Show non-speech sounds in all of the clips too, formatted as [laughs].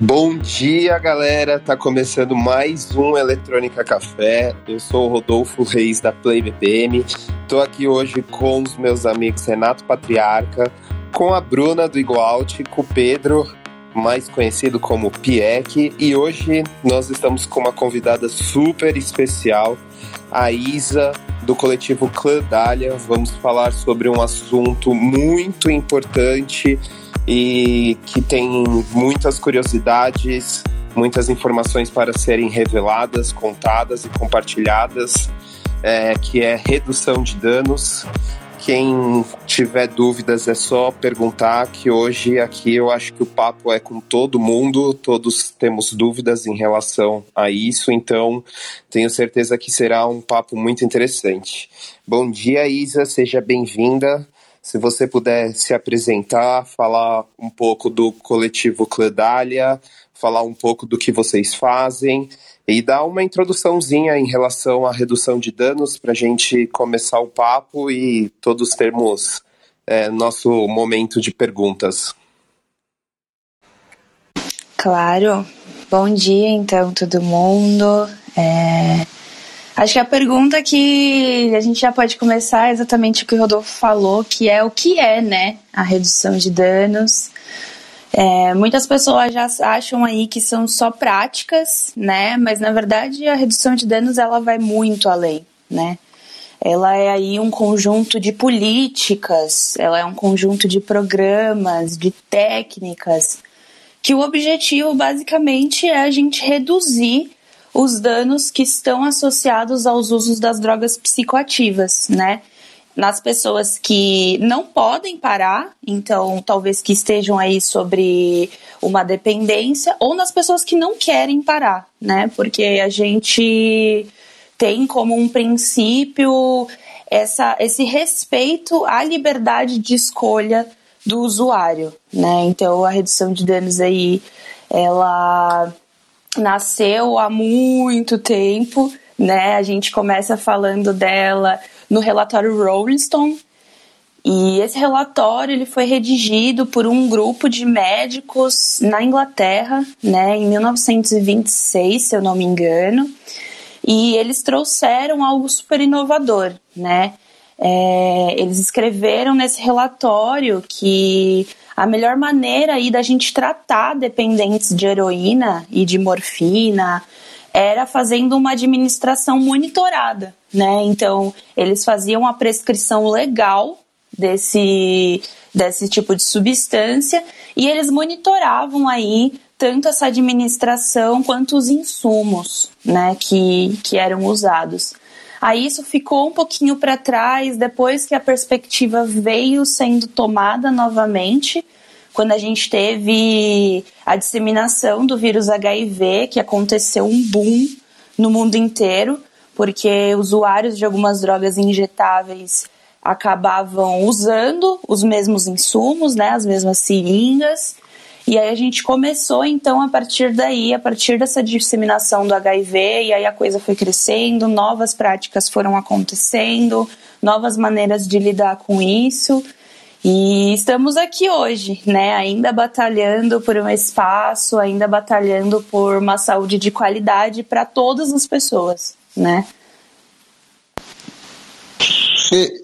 Bom dia, galera. Tá começando mais um Eletrônica Café. Eu sou o Rodolfo Reis da Play BPM. Tô aqui hoje com os meus amigos Renato Patriarca, com a Bruna do Igualt, com o Pedro, mais conhecido como Pieck, e hoje nós estamos com uma convidada super especial, a Isa do coletivo Clã Dália. Vamos falar sobre um assunto muito importante e que tem muitas curiosidades, muitas informações para serem reveladas, contadas e compartilhadas, é, que é redução de danos. Quem tiver dúvidas é só perguntar, que hoje aqui eu acho que o papo é com todo mundo, todos temos dúvidas em relação a isso, então tenho certeza que será um papo muito interessante. Bom dia, Isa, seja bem-vinda. Se você puder se apresentar, falar um pouco do coletivo Cledália, falar um pouco do que vocês fazem e dar uma introduçãozinha em relação à redução de danos para a gente começar o papo e todos termos é, nosso momento de perguntas. Claro. Bom dia, então, todo mundo. É... Acho que a pergunta que a gente já pode começar é exatamente o que o Rodolfo falou, que é o que é, né, a redução de danos. É, muitas pessoas já acham aí que são só práticas, né, mas na verdade a redução de danos ela vai muito além, né. Ela é aí um conjunto de políticas, ela é um conjunto de programas, de técnicas, que o objetivo basicamente é a gente reduzir os danos que estão associados aos usos das drogas psicoativas, né? Nas pessoas que não podem parar, então talvez que estejam aí sobre uma dependência, ou nas pessoas que não querem parar, né? Porque a gente tem como um princípio essa, esse respeito à liberdade de escolha do usuário, né? Então a redução de danos aí, ela nasceu há muito tempo, né? A gente começa falando dela no relatório Rolling Stone. E esse relatório ele foi redigido por um grupo de médicos na Inglaterra, né, em 1926, se eu não me engano. E eles trouxeram algo super inovador, né? É, eles escreveram nesse relatório que a melhor maneira aí da gente tratar dependentes de heroína e de morfina era fazendo uma administração monitorada, né? Então, eles faziam a prescrição legal desse, desse tipo de substância e eles monitoravam aí tanto essa administração quanto os insumos, né, que, que eram usados. Aí isso ficou um pouquinho para trás depois que a perspectiva veio sendo tomada novamente, quando a gente teve a disseminação do vírus HIV, que aconteceu um boom no mundo inteiro, porque usuários de algumas drogas injetáveis acabavam usando os mesmos insumos, né, as mesmas seringas, e aí a gente começou então a partir daí, a partir dessa disseminação do HIV, e aí a coisa foi crescendo, novas práticas foram acontecendo, novas maneiras de lidar com isso. E estamos aqui hoje, né, ainda batalhando por um espaço, ainda batalhando por uma saúde de qualidade para todas as pessoas, né? E,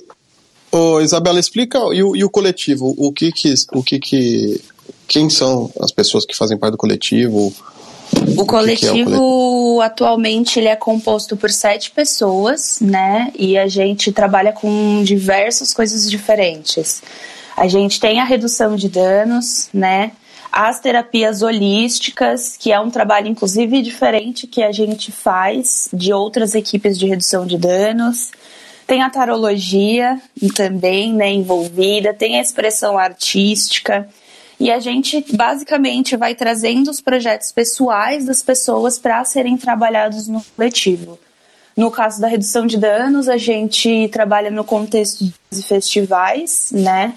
oh, Isabela, explica e o, e o coletivo, o que que, o que que quem são as pessoas que fazem parte do coletivo? O coletivo, que que é o coletivo, atualmente ele é composto por sete pessoas, né? E a gente trabalha com diversas coisas diferentes. A gente tem a redução de danos, né? As terapias holísticas, que é um trabalho inclusive diferente que a gente faz de outras equipes de redução de danos. Tem a tarologia também, né, envolvida, tem a expressão artística e a gente basicamente vai trazendo os projetos pessoais das pessoas para serem trabalhados no coletivo. No caso da redução de danos, a gente trabalha no contexto de festivais, né?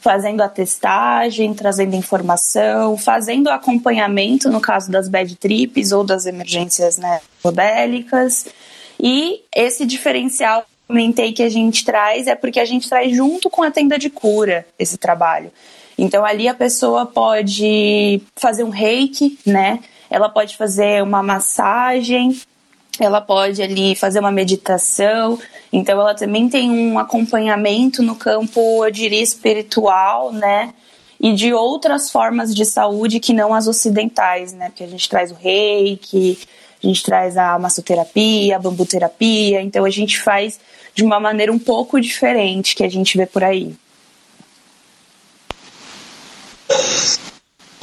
Fazendo a testagem, trazendo informação, fazendo acompanhamento no caso das bad trips ou das emergências né, bélicas. E esse diferencial comentei que a gente traz é porque a gente traz junto com a tenda de cura esse trabalho. Então ali a pessoa pode fazer um reiki, né? Ela pode fazer uma massagem, ela pode ali fazer uma meditação. Então ela também tem um acompanhamento no campo, eu diria, espiritual, né? E de outras formas de saúde que não as ocidentais, né? Porque a gente traz o reiki, a gente traz a massoterapia, a bambuterapia, então a gente faz de uma maneira um pouco diferente que a gente vê por aí.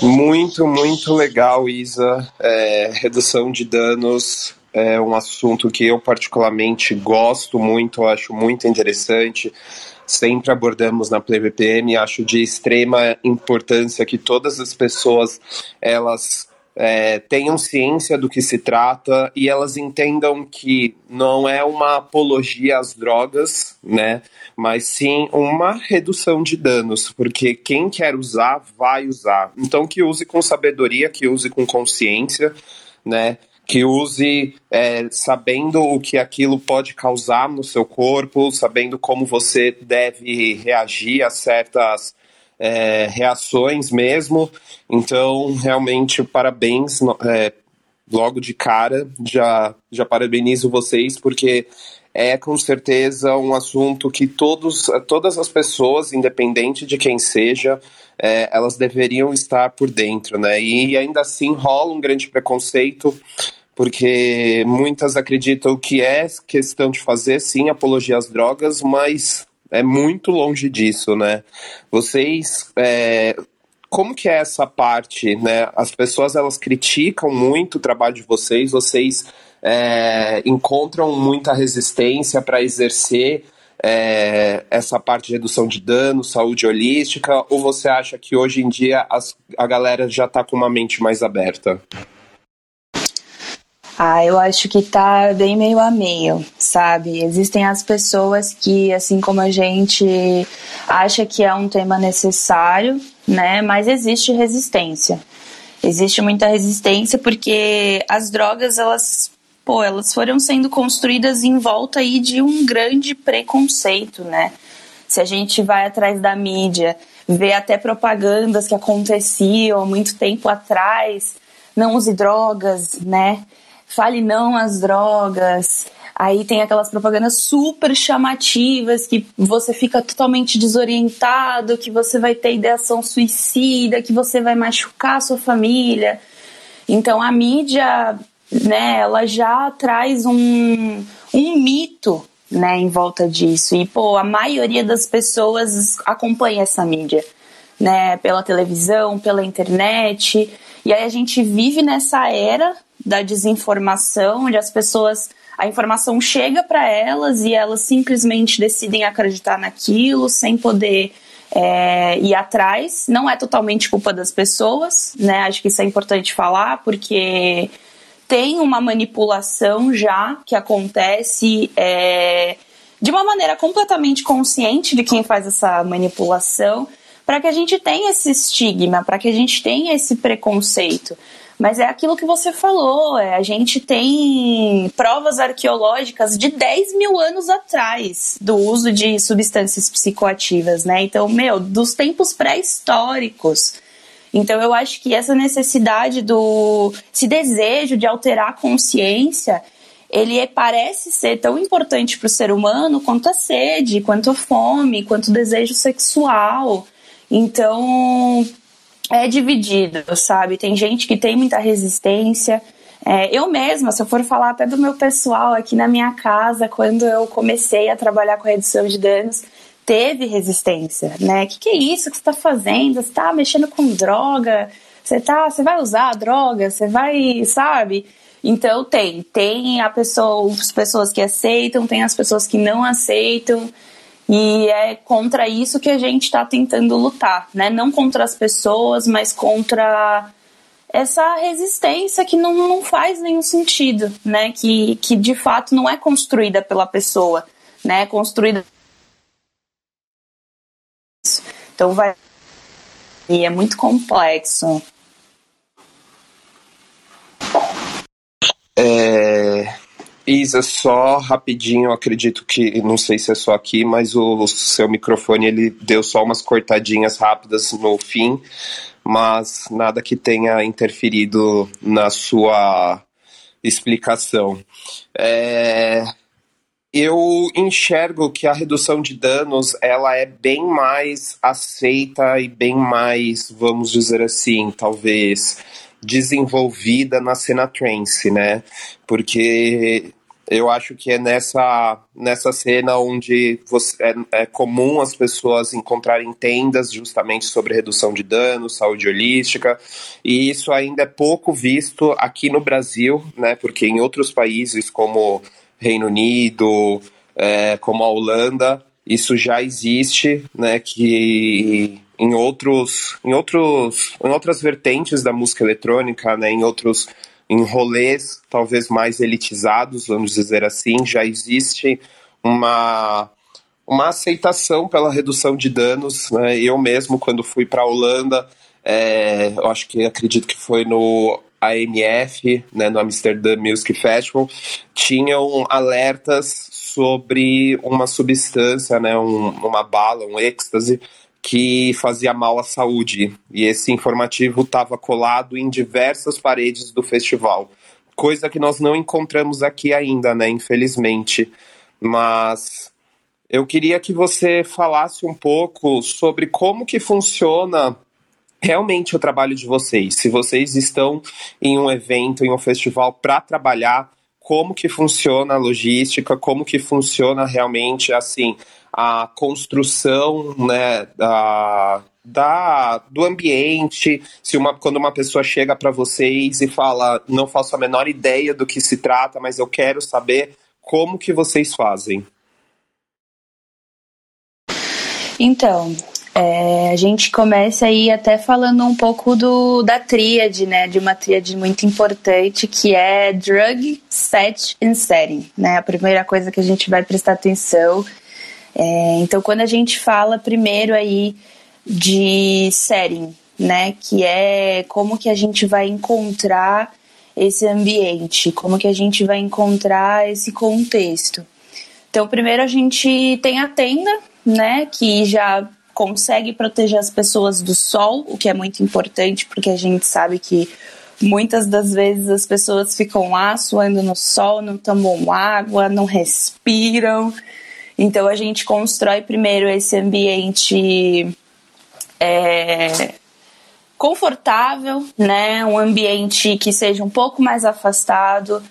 Muito, muito legal, Isa. É, redução de danos é um assunto que eu particularmente gosto muito, acho muito interessante. Sempre abordamos na PlayVPM, acho de extrema importância que todas as pessoas elas é, tenham ciência do que se trata e elas entendam que não é uma apologia às drogas, né? Mas sim uma redução de danos, porque quem quer usar, vai usar. Então que use com sabedoria, que use com consciência, né? que use é, sabendo o que aquilo pode causar no seu corpo, sabendo como você deve reagir a certas é, reações mesmo. Então, realmente, parabéns. É, logo de cara, já, já parabenizo vocês, porque é com certeza um assunto que todos, todas as pessoas, independente de quem seja, é, elas deveriam estar por dentro, né? E ainda assim rola um grande preconceito, porque muitas acreditam que é questão de fazer, sim, apologia às drogas, mas é muito longe disso, né? Vocês, é, como que é essa parte, né? As pessoas elas criticam muito o trabalho de vocês, vocês é, encontram muita resistência para exercer é, essa parte de redução de dano, saúde holística, ou você acha que hoje em dia as, a galera já está com uma mente mais aberta? Ah, eu acho que tá bem meio a meio, sabe? Existem as pessoas que, assim como a gente, acha que é um tema necessário, né? Mas existe resistência. Existe muita resistência porque as drogas, elas, pô, elas foram sendo construídas em volta aí de um grande preconceito, né? Se a gente vai atrás da mídia, vê até propagandas que aconteciam muito tempo atrás, não use drogas, né? Fale não às drogas. Aí tem aquelas propagandas super chamativas que você fica totalmente desorientado, que você vai ter ideação suicida, que você vai machucar a sua família. Então a mídia, né, ela já traz um, um mito, né, em volta disso. E pô, a maioria das pessoas acompanha essa mídia, né, pela televisão, pela internet. E aí a gente vive nessa era da desinformação, onde as pessoas a informação chega para elas e elas simplesmente decidem acreditar naquilo sem poder é, ir atrás. Não é totalmente culpa das pessoas, né? Acho que isso é importante falar, porque tem uma manipulação já que acontece é, de uma maneira completamente consciente de quem faz essa manipulação, para que a gente tenha esse estigma, para que a gente tenha esse preconceito. Mas é aquilo que você falou, é, a gente tem provas arqueológicas de 10 mil anos atrás do uso de substâncias psicoativas, né? Então, meu, dos tempos pré-históricos. Então, eu acho que essa necessidade do. esse desejo de alterar a consciência, ele é, parece ser tão importante para o ser humano quanto a sede, quanto a fome, quanto o desejo sexual. Então, é dividido, sabe? Tem gente que tem muita resistência. É, eu mesma, se eu for falar até do meu pessoal aqui na minha casa, quando eu comecei a trabalhar com redução de danos, teve resistência, né? Que que é isso que você está fazendo? Você está mexendo com droga? Você tá, você vai usar a droga? Você vai, sabe? Então tem, tem a pessoa, as pessoas que aceitam, tem as pessoas que não aceitam. E é contra isso que a gente está tentando lutar, né? Não contra as pessoas, mas contra essa resistência que não, não faz nenhum sentido, né? Que, que de fato não é construída pela pessoa, né? É construída. Então vai. E é muito complexo. É, Isa, só rapidinho, acredito que, não sei se é só aqui, mas o, o seu microfone ele deu só umas cortadinhas rápidas no fim, mas nada que tenha interferido na sua explicação. É, eu enxergo que a redução de danos ela é bem mais aceita e bem mais, vamos dizer assim, talvez desenvolvida na cena trance, né? Porque eu acho que é nessa, nessa cena onde você, é, é, comum as pessoas encontrarem tendas justamente sobre redução de danos, saúde holística, e isso ainda é pouco visto aqui no Brasil, né? Porque em outros países como Reino Unido, é, como a Holanda, isso já existe, né? Que em outros, em outros, em outras vertentes da música eletrônica, né? Em outros em rolês talvez mais elitizados, vamos dizer assim, já existe uma uma aceitação pela redução de danos. Né? Eu mesmo, quando fui para a Holanda, é, eu acho que acredito que foi no AMF, né, no Amsterdam Music Festival, tinham alertas sobre uma substância, né, um, uma bala, um êxtase, que fazia mal à saúde. E esse informativo estava colado em diversas paredes do festival. Coisa que nós não encontramos aqui ainda, né? Infelizmente. Mas eu queria que você falasse um pouco sobre como que funciona realmente o trabalho de vocês. Se vocês estão em um evento, em um festival para trabalhar, como que funciona a logística, como que funciona realmente assim a construção né, da, da, do ambiente, se uma, quando uma pessoa chega para vocês e fala, não faço a menor ideia do que se trata, mas eu quero saber como que vocês fazem. Então, é, a gente começa aí até falando um pouco do, da tríade, né? De uma tríade muito importante que é drug, set and setting, né? A primeira coisa que a gente vai prestar atenção é, então, quando a gente fala primeiro aí de setting, né, que é como que a gente vai encontrar esse ambiente, como que a gente vai encontrar esse contexto. Então, primeiro a gente tem a tenda, né, que já consegue proteger as pessoas do sol, o que é muito importante, porque a gente sabe que muitas das vezes as pessoas ficam lá suando no sol, não tomam água, não respiram. Então a gente constrói primeiro esse ambiente é, confortável, né? Um ambiente que seja um pouco mais afastado,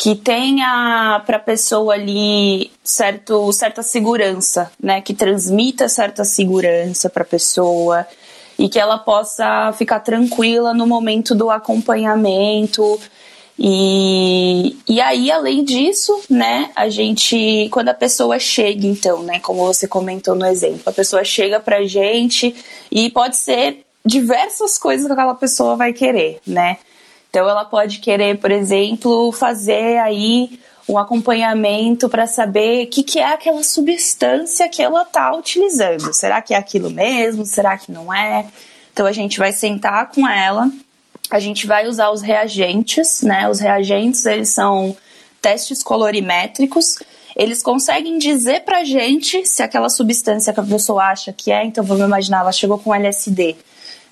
que tenha para a pessoa ali certo, certa segurança, né? Que transmita certa segurança para a pessoa e que ela possa ficar tranquila no momento do acompanhamento e, e aí, além disso, né, a gente, quando a pessoa chega, então, né, como você comentou no exemplo, a pessoa chega pra gente e pode ser diversas coisas que aquela pessoa vai querer, né? Então, ela pode querer, por exemplo, fazer aí um acompanhamento para saber o que, que é aquela substância que ela está utilizando. Será que é aquilo mesmo? Será que não é? Então, a gente vai sentar com ela a gente vai usar os reagentes, né? Os reagentes, eles são testes colorimétricos. Eles conseguem dizer pra gente se aquela substância que a pessoa acha que é, então vamos imaginar, ela chegou com LSD,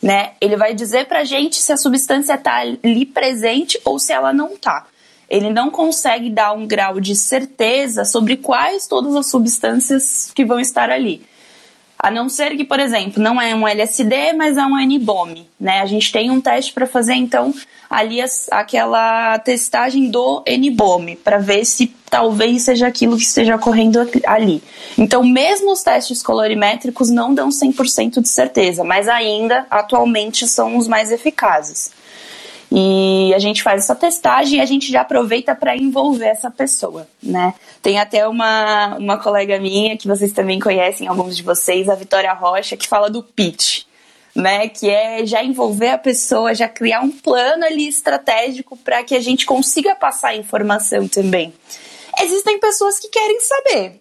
né? Ele vai dizer pra gente se a substância tá ali presente ou se ela não tá. Ele não consegue dar um grau de certeza sobre quais todas as substâncias que vão estar ali. A não ser que, por exemplo, não é um LSD, mas é um N-BOM, né? A gente tem um teste para fazer, então, ali as, aquela testagem do N-BOM, para ver se talvez seja aquilo que esteja ocorrendo ali. Então, mesmo os testes colorimétricos não dão 100% de certeza, mas ainda, atualmente, são os mais eficazes. E a gente faz essa testagem e a gente já aproveita para envolver essa pessoa, né? Tem até uma, uma colega minha, que vocês também conhecem, alguns de vocês, a Vitória Rocha, que fala do pitch, né? Que é já envolver a pessoa, já criar um plano ali estratégico para que a gente consiga passar a informação também. Existem pessoas que querem saber,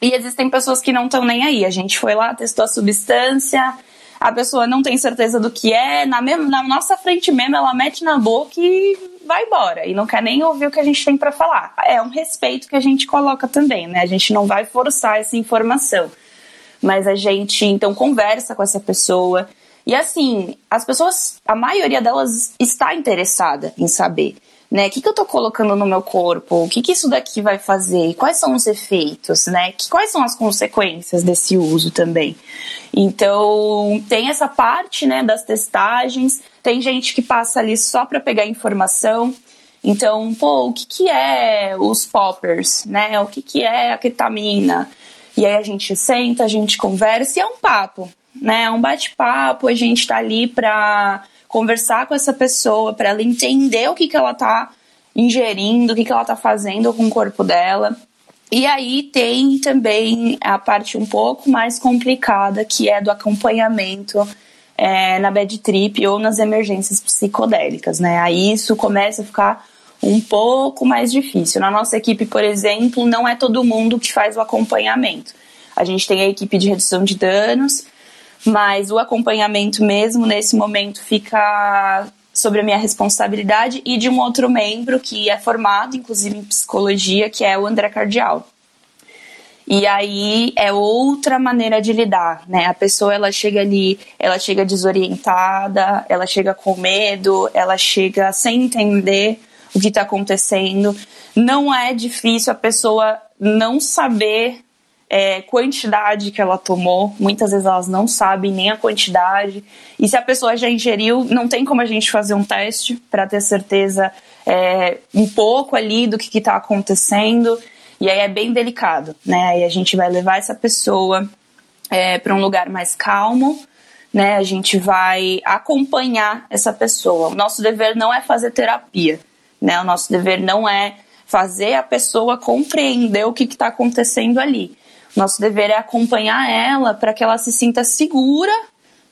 e existem pessoas que não estão nem aí. A gente foi lá, testou a substância, a pessoa não tem certeza do que é, na, mesma, na nossa frente mesmo, ela mete na boca e vai embora. E não quer nem ouvir o que a gente tem para falar. É um respeito que a gente coloca também, né? A gente não vai forçar essa informação. Mas a gente, então, conversa com essa pessoa. E assim, as pessoas, a maioria delas está interessada em saber né? O que, que eu tô colocando no meu corpo? O que, que isso daqui vai fazer? Quais são os efeitos, né? Que, quais são as consequências desse uso também? Então, tem essa parte, né, das testagens. Tem gente que passa ali só para pegar informação. Então, pô, o que, que é os poppers, né? O que, que é a ketamina? E aí a gente senta, a gente conversa e é um papo, né? É um bate-papo, a gente tá ali para conversar com essa pessoa para ela entender o que, que ela está ingerindo, o que, que ela está fazendo com o corpo dela. E aí tem também a parte um pouco mais complicada, que é do acompanhamento é, na bad trip ou nas emergências psicodélicas, né? Aí isso começa a ficar um pouco mais difícil. Na nossa equipe, por exemplo, não é todo mundo que faz o acompanhamento. A gente tem a equipe de redução de danos, mas o acompanhamento mesmo nesse momento fica sobre a minha responsabilidade e de um outro membro que é formado, inclusive em psicologia, que é o André Cardial. E aí é outra maneira de lidar, né? A pessoa ela chega ali, ela chega desorientada, ela chega com medo, ela chega sem entender o que está acontecendo. Não é difícil a pessoa não saber é, quantidade que ela tomou. Muitas vezes elas não sabem nem a quantidade. E se a pessoa já ingeriu, não tem como a gente fazer um teste para ter certeza é, um pouco ali do que está acontecendo. E aí é bem delicado, né? Aí a gente vai levar essa pessoa é, para um lugar mais calmo, né? A gente vai acompanhar essa pessoa. O nosso dever não é fazer terapia, né? O nosso dever não é fazer a pessoa compreender o que está acontecendo ali. Nosso dever é acompanhar ela para que ela se sinta segura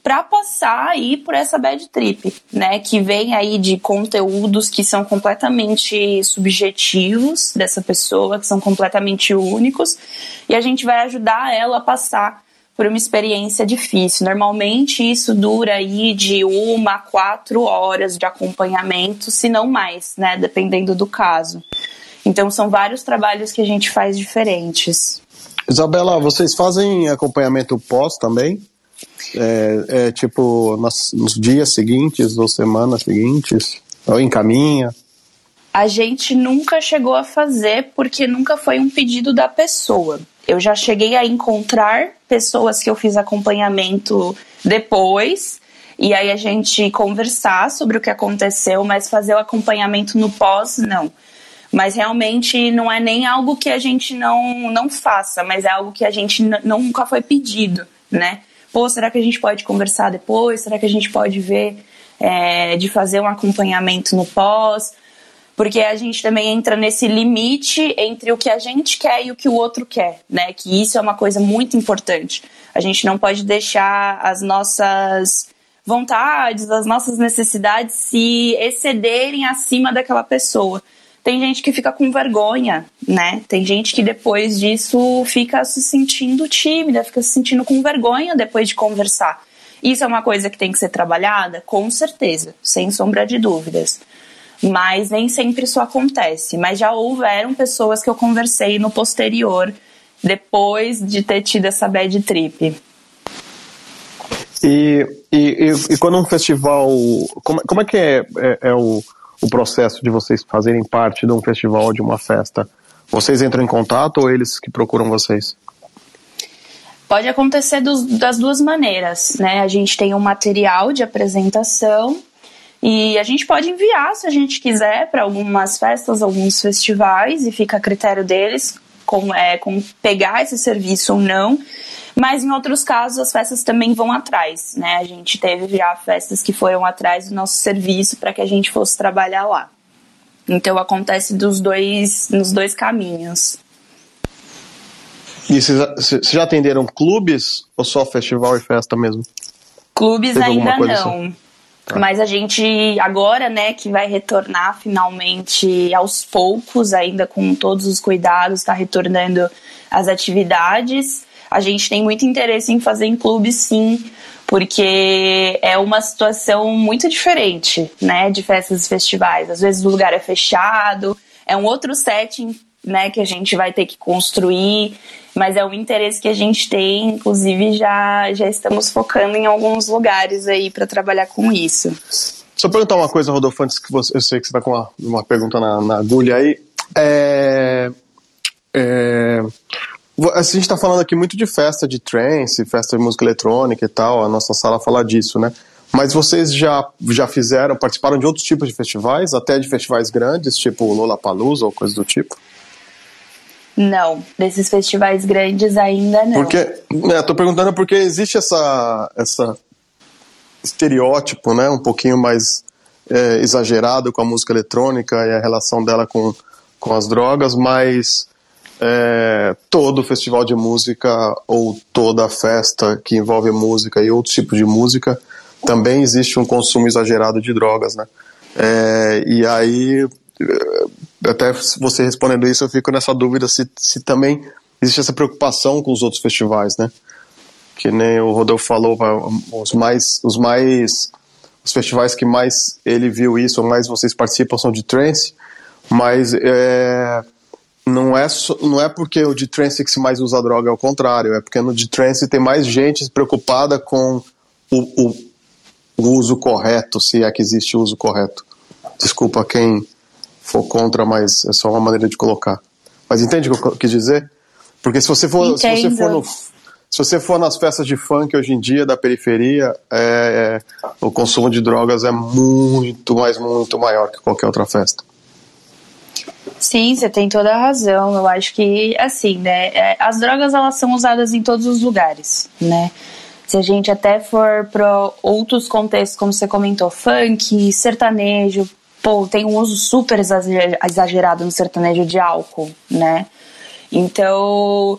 para passar aí por essa bad trip, né? Que vem aí de conteúdos que são completamente subjetivos dessa pessoa, que são completamente únicos, e a gente vai ajudar ela a passar por uma experiência difícil. Normalmente isso dura aí de uma a quatro horas de acompanhamento, se não mais, né? Dependendo do caso. Então são vários trabalhos que a gente faz diferentes. Isabela, vocês fazem acompanhamento pós também? É, é tipo nas, nos dias seguintes ou semanas seguintes? Ou encaminha? A gente nunca chegou a fazer porque nunca foi um pedido da pessoa. Eu já cheguei a encontrar pessoas que eu fiz acompanhamento depois e aí a gente conversar sobre o que aconteceu, mas fazer o acompanhamento no pós, não. Mas realmente não é nem algo que a gente não, não faça, mas é algo que a gente nunca foi pedido, né? Pô, será que a gente pode conversar depois? Será que a gente pode ver é, de fazer um acompanhamento no pós? Porque a gente também entra nesse limite entre o que a gente quer e o que o outro quer, né? Que isso é uma coisa muito importante. A gente não pode deixar as nossas vontades, as nossas necessidades se excederem acima daquela pessoa. Tem gente que fica com vergonha, né? Tem gente que depois disso fica se sentindo tímida, fica se sentindo com vergonha depois de conversar. Isso é uma coisa que tem que ser trabalhada? Com certeza, sem sombra de dúvidas. Mas nem sempre isso acontece. Mas já houveram pessoas que eu conversei no posterior, depois de ter tido essa bad trip. E, e, e, quando um festival. Como, como é que é, é, é o o processo de vocês fazerem parte de um festival, de uma festa? Vocês entram em contato ou eles que procuram vocês? Pode acontecer dos, das duas maneiras, né? A gente tem um material de apresentação e a gente pode enviar, se a gente quiser, para algumas festas, alguns festivais, e fica a critério deles com, é, com pegar esse serviço ou não. Mas em outros casos as festas também vão atrás, né? A gente teve já festas que foram atrás do nosso serviço para que a gente fosse trabalhar lá. Então acontece dos dois, nos dois caminhos. E vocês já atenderam clubes ou só festival e festa mesmo? Clubes Teve ainda não. Assim? Tá. Mas a gente agora, né, que vai retornar finalmente aos poucos, ainda com todos os cuidados, está retornando as atividades. A gente tem muito interesse em fazer em clubes, sim, porque é uma situação muito diferente, né, de festas e festivais. Às vezes o lugar é fechado, é um outro setting, né, que a gente vai ter que construir, mas é um interesse que a gente tem, inclusive já já estamos focando em alguns lugares aí para trabalhar com isso. Só perguntar uma coisa, Rodolfo, antes que você, eu sei que você está com uma, uma pergunta na, na agulha aí. É, é, a gente está falando aqui muito de festa de trance, festa de música eletrônica e tal, a nossa sala fala disso, né? Mas vocês já, já fizeram, participaram de outros tipos de festivais, até de festivais grandes, tipo Lollapalooza ou coisa do tipo? Não, desses festivais grandes ainda não. Porque, né, tô perguntando porque existe essa, essa estereótipo, né, um pouquinho mais é, exagerado com a música eletrônica e a relação dela com, com as drogas, mas é, todo festival de música ou toda festa que envolve música e outros tipos de música também existe um consumo exagerado de drogas, né? É, e aí, é, até você respondendo isso, eu fico nessa dúvida se, se também existe essa preocupação com os outros festivais, né? Que nem o Rodolfo falou, os mais, os mais, os festivais que mais ele viu isso, ou mais vocês participam são de trance, mas é, não é, não é porque o de trance que se mais usa droga, é o contrário, é porque no de trance tem mais gente preocupada com o, o, o uso correto, se é que existe o uso correto. Desculpa quem for contra, mas é só uma maneira de colocar. Mas entende o que eu quis dizer? Porque se você for, se você for no, se você for nas festas de funk hoje em dia da periferia, é, é, o consumo de drogas é muito, mais muito maior que qualquer outra festa. Sim, você tem toda a razão. Eu acho que, assim, né, é, as drogas elas são usadas em todos os lugares, né? Se a gente até for para outros contextos, como você comentou, funk, sertanejo, pô, tem um uso super exagerado no sertanejo de álcool, né? Então,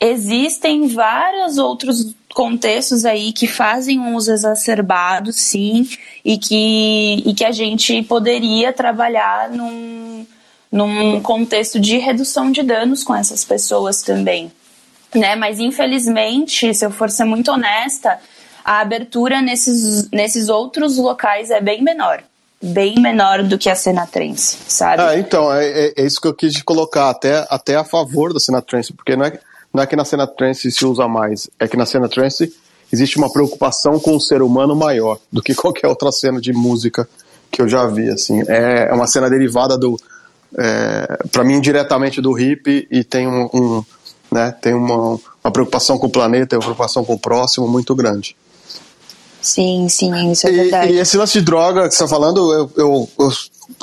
existem vários outros contextos aí que fazem um uso exacerbado, sim, e que, e que a gente poderia trabalhar num num contexto de redução de danos com essas pessoas também. Né? Mas infelizmente, se eu for ser muito honesta, a abertura nesses, nesses outros locais é bem menor. Bem menor do que a cena trance, sabe? Ah, então, é, é, é, isso que eu quis colocar, até, até a favor da cena trance, porque não é, não é que na cena trance se usa mais, é que na cena trance existe uma preocupação com o ser humano maior do que qualquer outra cena de música que eu já vi, assim. É, é uma cena derivada do, é, para mim diretamente do hip e tem um, um né, tem uma, uma, preocupação com o planeta, uma preocupação com o próximo muito grande. Sim, sim, isso é verdade. E, esse lance de droga que você está falando, eu, eu, eu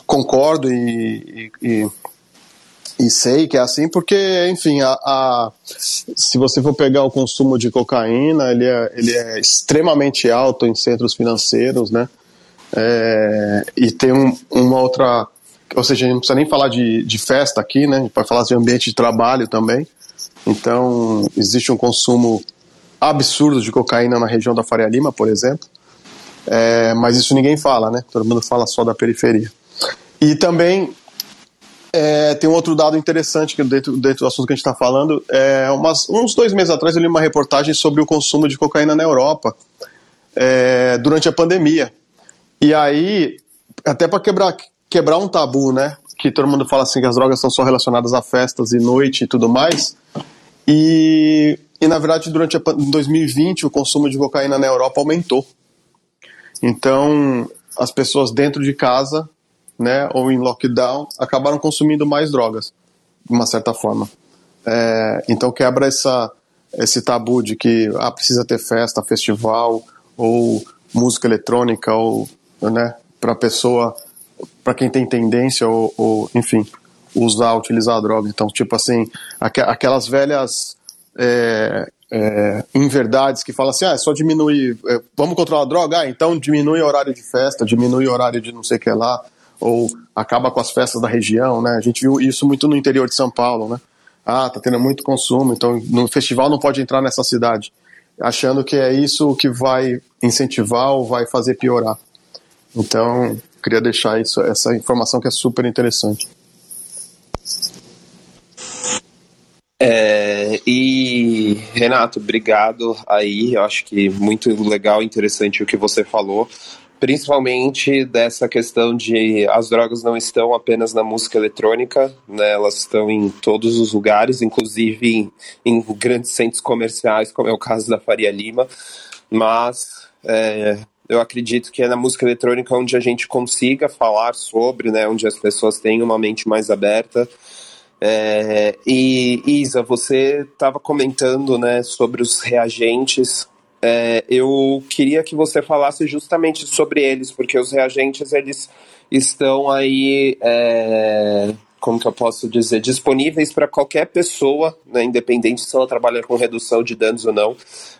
concordo e, e, e, sei que é assim, porque, enfim, a, a, se você for pegar o consumo de cocaína, ele é, ele é extremamente alto em centros financeiros, né? É, e tem um, uma outra ou seja, a gente não precisa nem falar de, de festa aqui, né? A gente pode falar de ambiente de trabalho também. Então, existe um consumo absurdo de cocaína na região da Faria Lima, por exemplo. É, mas isso ninguém fala, né? Todo mundo fala só da periferia. E também é, tem um outro dado interessante que dentro, dentro do assunto que a gente está falando. É, umas, uns dois meses atrás eu li uma reportagem sobre o consumo de cocaína na Europa é, durante a pandemia. E aí, até para quebrar quebrar um tabu, né? Que todo mundo fala assim que as drogas são só relacionadas a festas e noite e tudo mais. E, e na verdade, durante a, 2020, o consumo de cocaína na Europa aumentou. Então, as pessoas dentro de casa, né, ou em lockdown, acabaram consumindo mais drogas, de uma certa forma. É, então, quebra essa, esse tabu de que ah, precisa ter festa, festival, ou música eletrônica, ou, né, para a pessoa para quem tem tendência ou, ou, enfim, usar, utilizar a droga. Então, tipo assim, aqu aquelas velhas é, é, inverdades que falam assim, ah, é só diminuir, é, vamos controlar a droga? Ah, então diminui o horário de festa, diminui o horário de não sei o que lá, ou acaba com as festas da região, né? A gente viu isso muito no interior de São Paulo, né? Ah, tá tendo muito consumo, então no festival não pode entrar nessa cidade, achando que é isso que vai incentivar ou vai fazer piorar. Então, queria deixar isso, essa informação que é super interessante. É, e Renato, obrigado aí. Eu acho que muito legal, interessante o que você falou principalmente dessa questão de as drogas não estão apenas na música eletrônica, né, elas estão em todos os lugares, inclusive em, em grandes centros comerciais, como é o caso da Faria Lima, mas é, eu acredito que é na música eletrônica onde a gente consiga falar sobre, né, onde as pessoas têm uma mente mais aberta. É, e Isa, você estava comentando, né, sobre os reagentes é, eu queria que você falasse justamente sobre eles, porque os reagentes eles estão aí, é, como que eu posso dizer, disponíveis para qualquer pessoa, né, independente se ela trabalha com redução de danos ou não,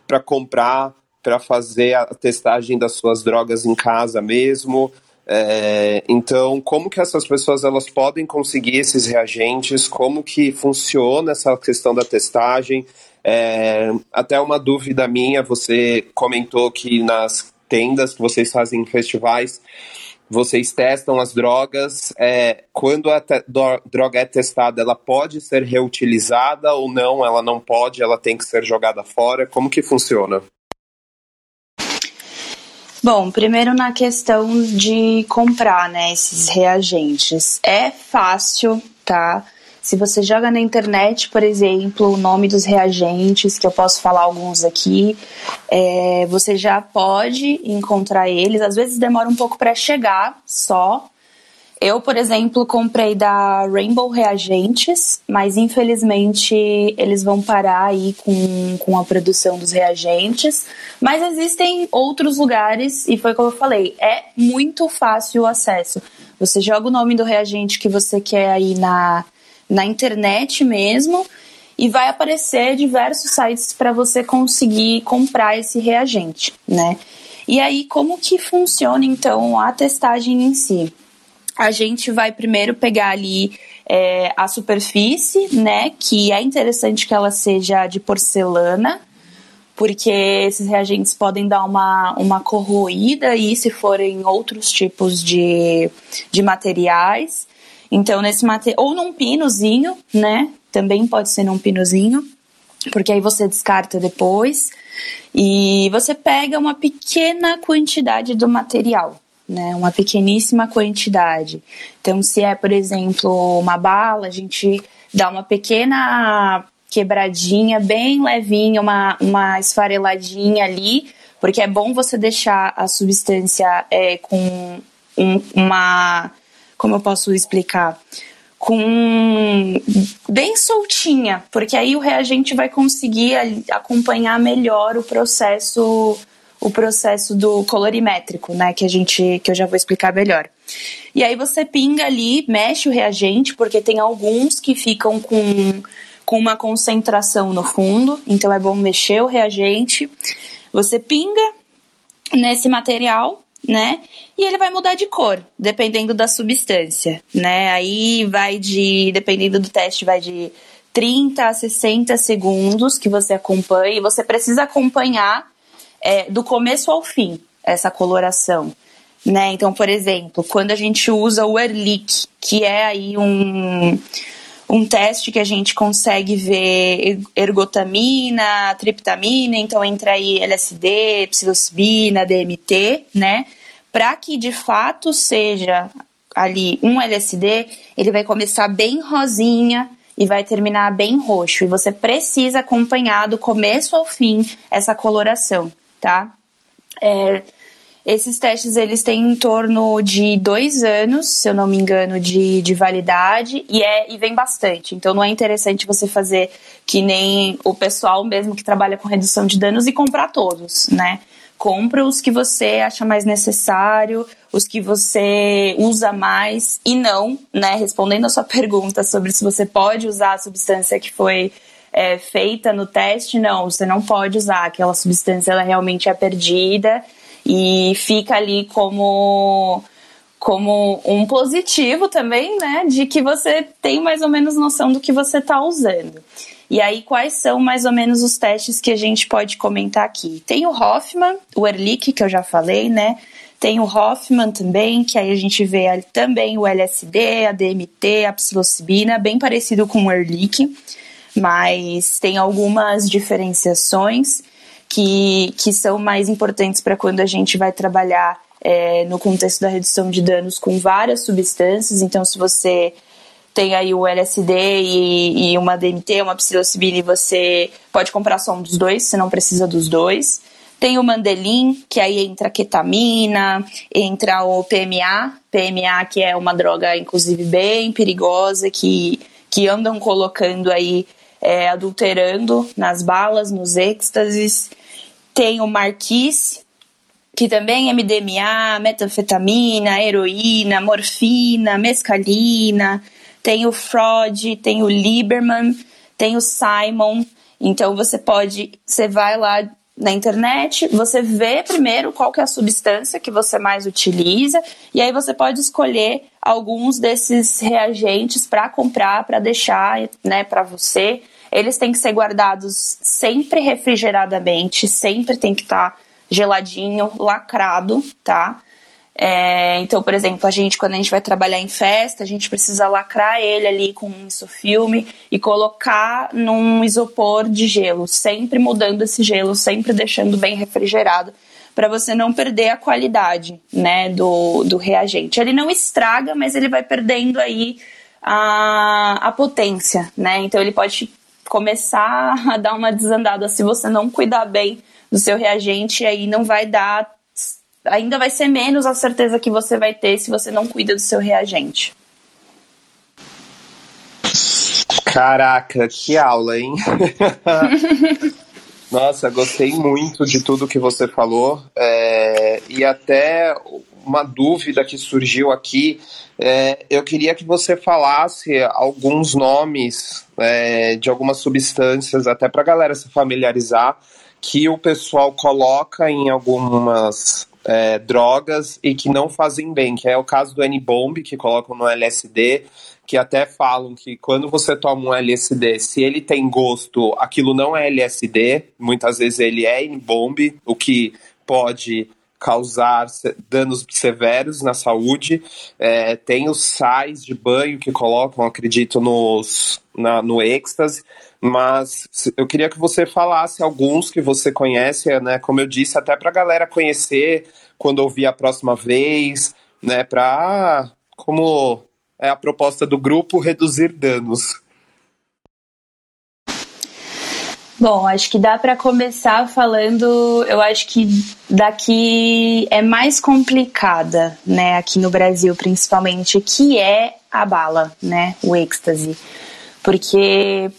para comprar, para fazer a testagem das suas drogas em casa mesmo. É, então, como que essas pessoas elas podem conseguir esses reagentes? Como que funciona essa questão da testagem? É, até uma dúvida minha, você comentou que nas tendas que vocês fazem festivais, vocês testam as drogas. É, quando a droga é testada, ela pode ser reutilizada ou não? Ela não pode, ela tem que ser jogada fora. Como que funciona? Bom, primeiro na questão de comprar, né, esses reagentes. É fácil, tá? Se você joga na internet, por exemplo, o nome dos reagentes, que eu posso falar alguns aqui, é, você já pode encontrar eles. Às vezes demora um pouco para chegar só. Eu, por exemplo, comprei da Rainbow Reagentes, mas infelizmente eles vão parar aí com, com a produção dos reagentes. Mas existem outros lugares, e foi como eu falei, é muito fácil o acesso. Você joga o nome do reagente que você quer aí na, na internet mesmo e vai aparecer diversos sites para você conseguir comprar esse reagente, né? E aí, como que funciona então a testagem em si? A gente vai primeiro pegar ali é, a superfície, né? Que é interessante que ela seja de porcelana, porque esses reagentes podem dar uma, uma corroída e se forem outros tipos de, de materiais. Então, nesse material, ou num pinozinho, né? Também pode ser num pinozinho, porque aí você descarta depois. E você pega uma pequena quantidade do material, né? Uma pequeníssima quantidade. Então, se é, por exemplo, uma bala, a gente dá uma pequena quebradinha, bem levinha, uma, uma esfareladinha ali, porque é bom você deixar a substância é, com um, uma como eu posso explicar? Com bem soltinha, porque aí o reagente vai conseguir acompanhar melhor o processo o processo do colorimétrico, né, que a gente que eu já vou explicar melhor. E aí você pinga ali, mexe o reagente, porque tem alguns que ficam com com uma concentração no fundo, então é bom mexer o reagente. Você pinga nesse material né? E ele vai mudar de cor, dependendo da substância, né? Aí vai de, dependendo do teste, vai de 30 a 60 segundos que você acompanha, e você precisa acompanhar é, do começo ao fim essa coloração. Né? Então, por exemplo, quando a gente usa o Ehrlich, que é aí um, um teste que a gente consegue ver ergotamina, triptamina, então entra aí LSD, psilocibina, DMT, né? Para que de fato seja ali um LSD, ele vai começar bem rosinha e vai terminar bem roxo. E você precisa acompanhar do começo ao fim essa coloração, tá? É, esses testes eles têm em torno de dois anos, se eu não me engano, de, de validade e é e vem bastante. Então não é interessante você fazer que nem o pessoal mesmo que trabalha com redução de danos e comprar todos, né? Compra os que você acha mais necessário, os que você usa mais e não, né? Respondendo a sua [laughs] pergunta sobre se você pode usar a substância que foi é, feita no teste, não, você não pode usar. Aquela substância ela realmente é perdida e fica ali como como um positivo também, né, de que você tem mais ou menos noção do que você está usando. E aí, quais são mais ou menos os testes que a gente pode comentar aqui? Tem o Hoffman, o Ehrlich, que eu já falei, né? Tem o Hoffman também, que aí a gente vê também o LSD, a DMT, a psilocibina, bem parecido com o Ehrlich. Mas tem algumas diferenciações que, que são mais importantes para quando a gente vai trabalhar é, no contexto da redução de danos com várias substâncias. Então, se você tem aí o LSD e, e uma DMT, uma psilocibina, e você pode comprar só um dos dois, você não precisa dos dois. Tem o Mandelin, que aí entra ketamina, entra o PMA, PMA que é uma droga inclusive bem perigosa, que, que andam colocando aí, é, adulterando nas balas, nos êxtases. Tem o Marquise, que também é MDMA, metanfetamina, heroína, morfina, mescalina. Tem o Freud, tem o Lieberman, tem o Simon. Então você pode, você vai lá na internet, você vê primeiro qual que é a substância que você mais utiliza e aí você pode escolher alguns desses reagentes para comprar, para deixar, né, para você. Eles têm que ser guardados sempre refrigeradamente, sempre tem que estar tá geladinho, lacrado, tá? É, então, por exemplo, a gente, quando a gente vai trabalhar em festa, a gente precisa lacrar ele ali com um isofilme e colocar num isopor de gelo, sempre mudando esse gelo, sempre deixando bem refrigerado, para você não perder a qualidade né, do, do reagente. Ele não estraga, mas ele vai perdendo aí a, a potência, né? Então ele pode começar [laughs] a dar uma desandada se você não cuidar bem do seu reagente, aí não vai dar, ainda vai ser menos a certeza que você vai ter se você não cuida do seu reagente. Caraca, que aula, hein? [laughs] Nossa, gostei muito de tudo que você falou. É, e até uma dúvida que surgiu aqui. É, eu queria que você falasse alguns nomes é, de algumas substâncias, até para a galera se familiarizar, que o pessoal coloca em algumas é, drogas e que não fazem bem, que é o caso do N-Bomb, que colocam no LSD, que até falam que quando você toma um LSD, se ele tem gosto, aquilo não é LSD, muitas vezes ele é N-Bomb, o que pode causar danos severos na saúde. É, tem os sais de banho que colocam, acredito, nos, na, no êxtase. Mas eu queria que você falasse alguns que você conhece, né? Como eu disse, até para a galera conhecer quando ouvir a próxima vez, né? Para, como é a proposta do grupo, reduzir danos. Bom, acho que dá para começar falando. Eu acho que daqui é mais complicada, né? Aqui no Brasil, principalmente, que é a bala, né? O êxtase. Porque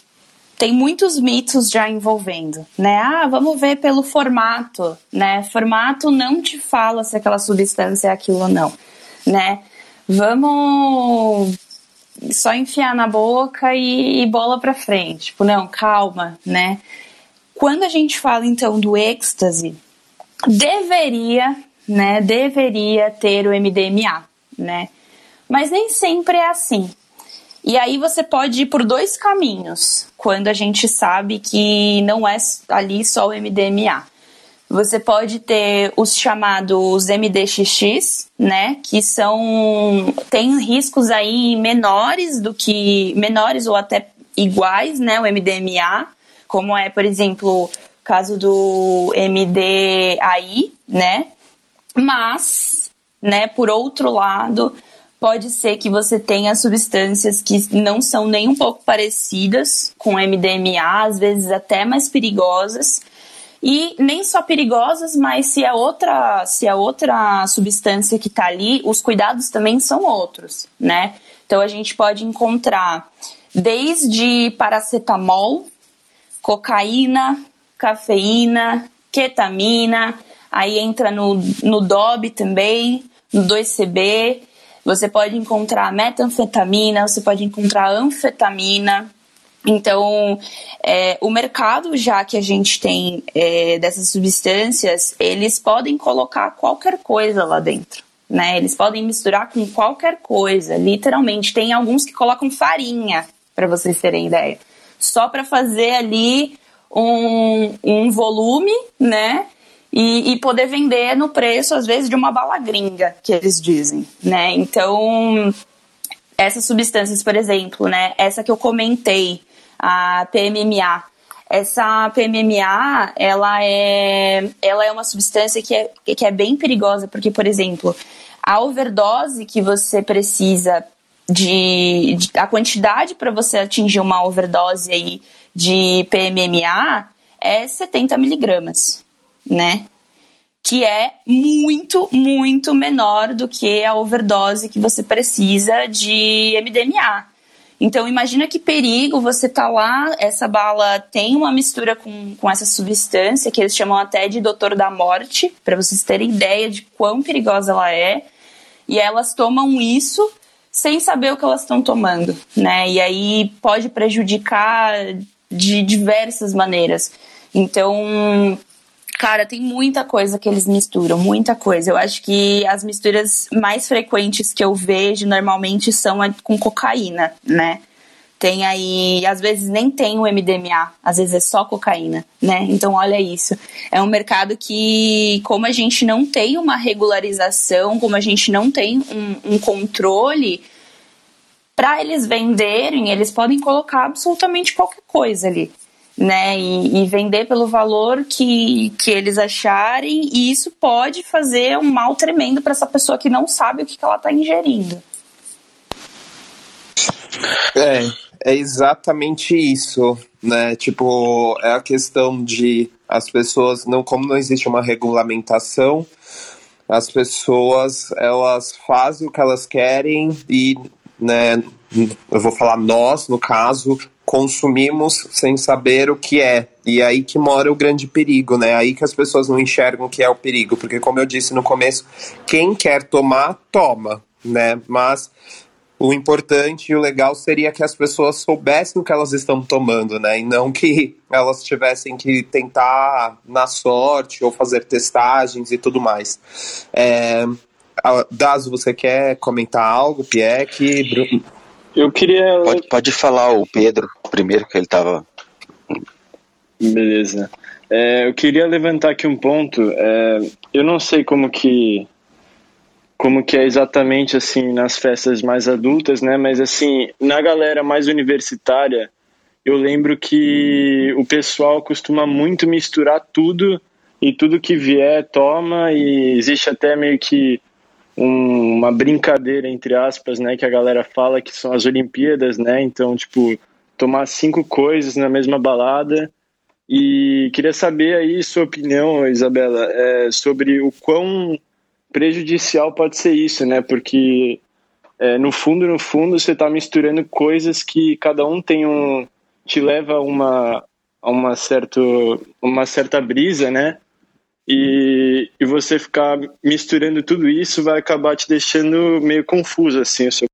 tem muitos mitos já envolvendo, né? Ah, vamos ver pelo formato, né? Formato não te fala se aquela substância é aquilo ou não, né? Vamos só enfiar na boca e, e bola para frente. Tipo, não, calma, né? Quando a gente fala então do êxtase, deveria, né? Deveria ter o MDMA, né? Mas nem sempre é assim. E aí você pode ir por dois caminhos quando a gente sabe que não é ali só o MDMA. Você pode ter os chamados MDXX, né, que são tem riscos aí menores do que menores ou até iguais, né, o MDMA, como é, por exemplo, o caso do MDAI, né? Mas, né, por outro lado, pode ser que você tenha substâncias que não são nem um pouco parecidas com MDMA, às vezes até mais perigosas. E nem só perigosas, mas se é outra, se é outra substância que está ali, os cuidados também são outros, né? Então a gente pode encontrar desde paracetamol, cocaína, cafeína, ketamina, aí entra no, no DOB também, no 2CB, você pode encontrar metanfetamina, você pode encontrar anfetamina. Então, é, o mercado já que a gente tem é, dessas substâncias, eles podem colocar qualquer coisa lá dentro. Né? Eles podem misturar com qualquer coisa, literalmente. Tem alguns que colocam farinha, para vocês terem ideia, só para fazer ali um, um volume, né? e, e, poder vender no preço, às vezes, de uma bala gringa, que eles dizem, né? Então, essas substâncias, por exemplo, né? Essa que eu comentei, a PMMA. Essa PMMA, ela é, ela é uma substância que é, que é bem perigosa, porque, por exemplo, a overdose que você precisa de, de a quantidade para você atingir uma overdose aí de PMMA é 70 miligramas, né? Que é muito, muito menor do que a overdose que você precisa de MDMA. Então imagina que perigo você tá lá, essa bala tem uma mistura com, com essa substância que eles chamam até de doutor da morte, para vocês terem ideia de quão perigosa ela é. E elas tomam isso sem saber o que elas estão tomando, né? E aí pode prejudicar de diversas maneiras. Então, Cara, tem muita coisa que eles misturam, muita coisa. Eu acho que as misturas mais frequentes que eu vejo normalmente são com cocaína, né? Tem aí, às vezes nem tem o MDMA, às vezes é só cocaína, né? Então olha isso. É um mercado que, como a gente não tem uma regularização, como a gente não tem um, um controle, para eles venderem, eles podem colocar absolutamente qualquer coisa ali né? E, e, vender pelo valor que, que eles acharem, e isso pode fazer um mal tremendo para essa pessoa que não sabe o que, que ela está ingerindo. É, é exatamente isso, né? Tipo, é a questão de as pessoas não, como não existe uma regulamentação, as pessoas elas fazem o que elas querem e, né? Eu vou falar nós, no caso, consumimos sem saber o que é. E é aí que mora o grande perigo, né? É aí que as pessoas não enxergam o que é o perigo, porque como eu disse no começo, quem quer tomar, toma, né? Mas o importante e o legal seria que as pessoas soubessem o que elas estão tomando, né? E não que elas tivessem que tentar na sorte ou fazer testagens e tudo mais. É... Você quer comentar algo, Pieck? Eu queria. Pode, pode falar o Pedro primeiro, que ele estava. Beleza. É, eu queria levantar aqui um ponto. É, eu não sei como que como que é exatamente assim nas festas mais adultas, né? Mas assim, na galera mais universitária, eu lembro que o pessoal costuma muito misturar tudo e tudo que vier toma e existe até meio que um, uma brincadeira, entre aspas, né, que a galera fala que são as Olimpíadas, né, então, tipo, tomar cinco coisas na mesma balada, e queria saber aí sua opinião, Isabela, é, sobre o quão prejudicial pode ser isso, né, porque é, no fundo, no fundo, você está misturando coisas que cada um tem um, te leva a uma, a uma, certo, uma certa brisa, né, e, e você ficar misturando tudo isso vai acabar te deixando meio confuso, assim, o seu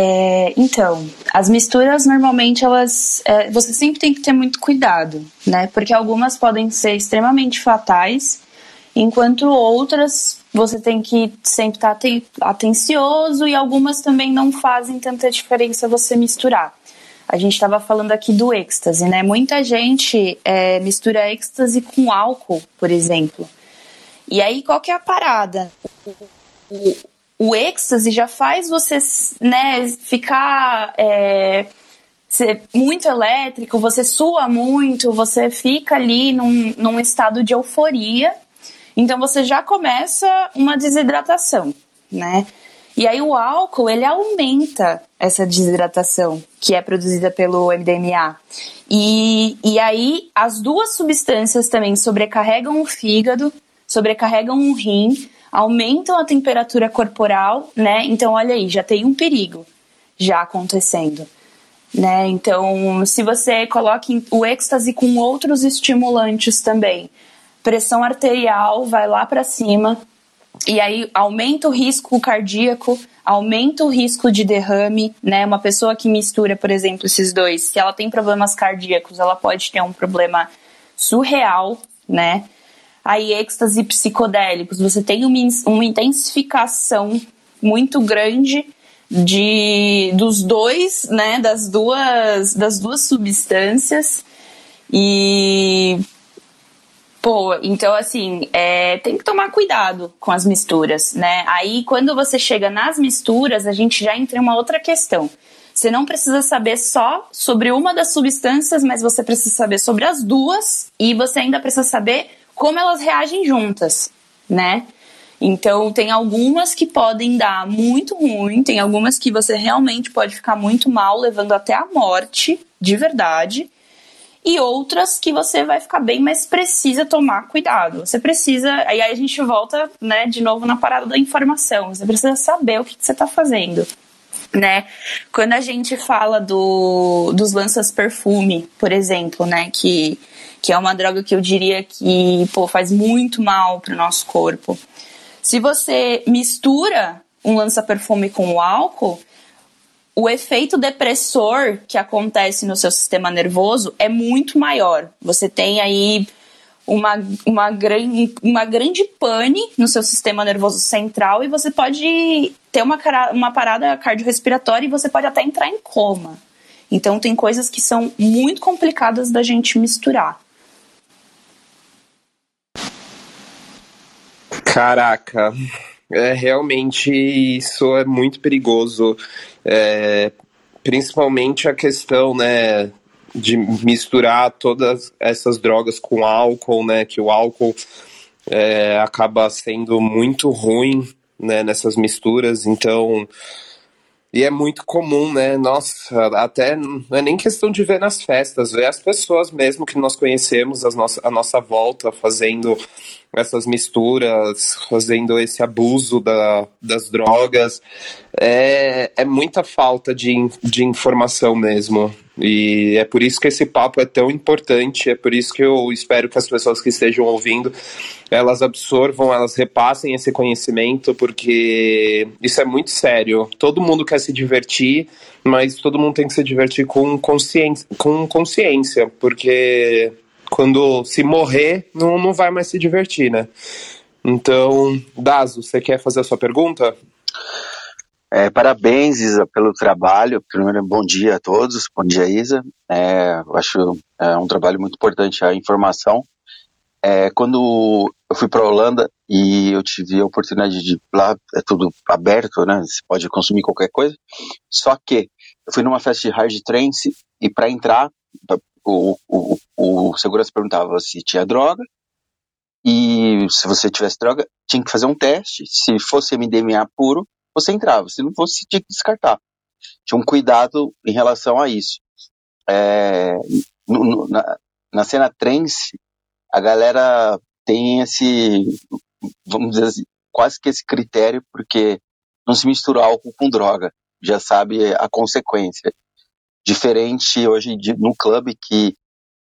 É, então, as misturas normalmente elas, é, você sempre tem que ter muito cuidado, né? Porque algumas podem ser extremamente fatais, enquanto outras você tem que sempre estar atencioso e algumas também não fazem tanta diferença você misturar. A gente estava falando aqui do êxtase, né? Muita gente é, mistura êxtase com álcool, por exemplo. E aí, qual que é a parada? O, o êxtase já faz você né, ficar é, muito elétrico, você sua muito, você fica ali num, num estado de euforia. Então, você já começa uma desidratação, né? E aí o álcool, ele aumenta essa desidratação que é produzida pelo MDMA. E, e aí as duas substâncias também sobrecarregam o fígado, sobrecarregam o rim, aumentam a temperatura corporal, né? Então olha aí, já tem um perigo já acontecendo. Né? Então, se você coloca o êxtase com outros estimulantes também, pressão arterial vai lá para cima, e aí aumenta o risco cardíaco, aumenta o risco de derrame, né? Uma pessoa que mistura, por exemplo, esses dois, se ela tem problemas cardíacos, ela pode ter um problema surreal, né? Aí êxtase psicodélicos, você tem uma, uma intensificação muito grande de dos dois, né, das duas das duas substâncias e Pô, então assim, é, tem que tomar cuidado com as misturas, né? Aí quando você chega nas misturas, a gente já entra em uma outra questão. Você não precisa saber só sobre uma das substâncias, mas você precisa saber sobre as duas e você ainda precisa saber como elas reagem juntas, né? Então, tem algumas que podem dar muito ruim, tem algumas que você realmente pode ficar muito mal, levando até a morte, de verdade. E outras que você vai ficar bem, mas precisa tomar cuidado. Você precisa. Aí a gente volta, né, de novo na parada da informação. Você precisa saber o que, que você está fazendo. Né? Quando a gente fala do, dos lanças perfume, por exemplo, né, que, que é uma droga que eu diria que pô, faz muito mal para o nosso corpo. Se você mistura um lança-perfume com o álcool, o efeito depressor que acontece no seu sistema nervoso é muito maior. Você tem aí uma, uma, gran, uma grande pane no seu sistema nervoso central e você pode ter uma, uma parada cardiorrespiratória e você pode até entrar em coma. Então, tem coisas que são muito complicadas da gente misturar. Caraca, é, realmente isso é muito perigoso. É, principalmente a questão, né, de misturar todas essas drogas com álcool, né, que o álcool é, acaba sendo muito ruim, né, nessas misturas, então... E é muito comum, né? Nossa, até não é nem questão de ver nas festas, ver as pessoas mesmo que nós conhecemos, as nossa, a nossa volta, fazendo essas misturas, fazendo esse abuso da, das drogas. É, é muita falta de, de informação mesmo. E é por isso que esse papo é tão importante, é por isso que eu espero que as pessoas que estejam ouvindo, elas absorvam, elas repassem esse conhecimento, porque isso é muito sério. Todo mundo quer se divertir, mas todo mundo tem que se divertir com consciência, com consciência porque quando se morrer, não, não vai mais se divertir, né? Então, Dazo, você quer fazer a sua pergunta? É, parabéns, Isa, pelo trabalho. Primeiro, bom dia a todos. Bom dia, Isa. É, acho é um trabalho muito importante a informação. É, quando eu fui para a Holanda e eu tive a oportunidade de lá é tudo aberto, né? Você pode consumir qualquer coisa. Só que eu fui numa festa de hard trance e para entrar o, o, o segurança perguntava se tinha droga, e se você tivesse droga, tinha que fazer um teste. Se fosse MDMA puro, você entrava. Se não fosse, tinha que descartar. Tinha um cuidado em relação a isso. É, no, no, na, na cena trance, a galera tem esse, vamos dizer assim, quase que esse critério, porque não se mistura álcool com droga. Já sabe a consequência. Diferente hoje de, no clube que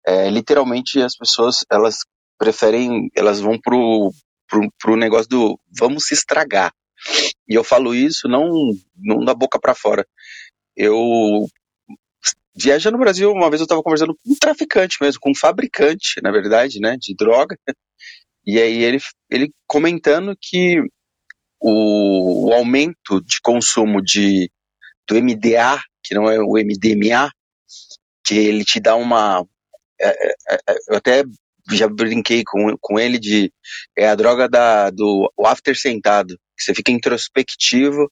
é, literalmente as pessoas elas preferem, elas vão pro, pro, pro negócio do vamos se estragar. E eu falo isso não, não da boca para fora. Eu viajando no Brasil, uma vez eu estava conversando com um traficante mesmo, com um fabricante, na verdade, né, de droga. E aí ele, ele comentando que o, o aumento de consumo de, do MDA que não é o MDMA, que ele te dá uma. É, é, é, eu até já brinquei com, com ele de. É a droga da, do after sentado, que você fica introspectivo,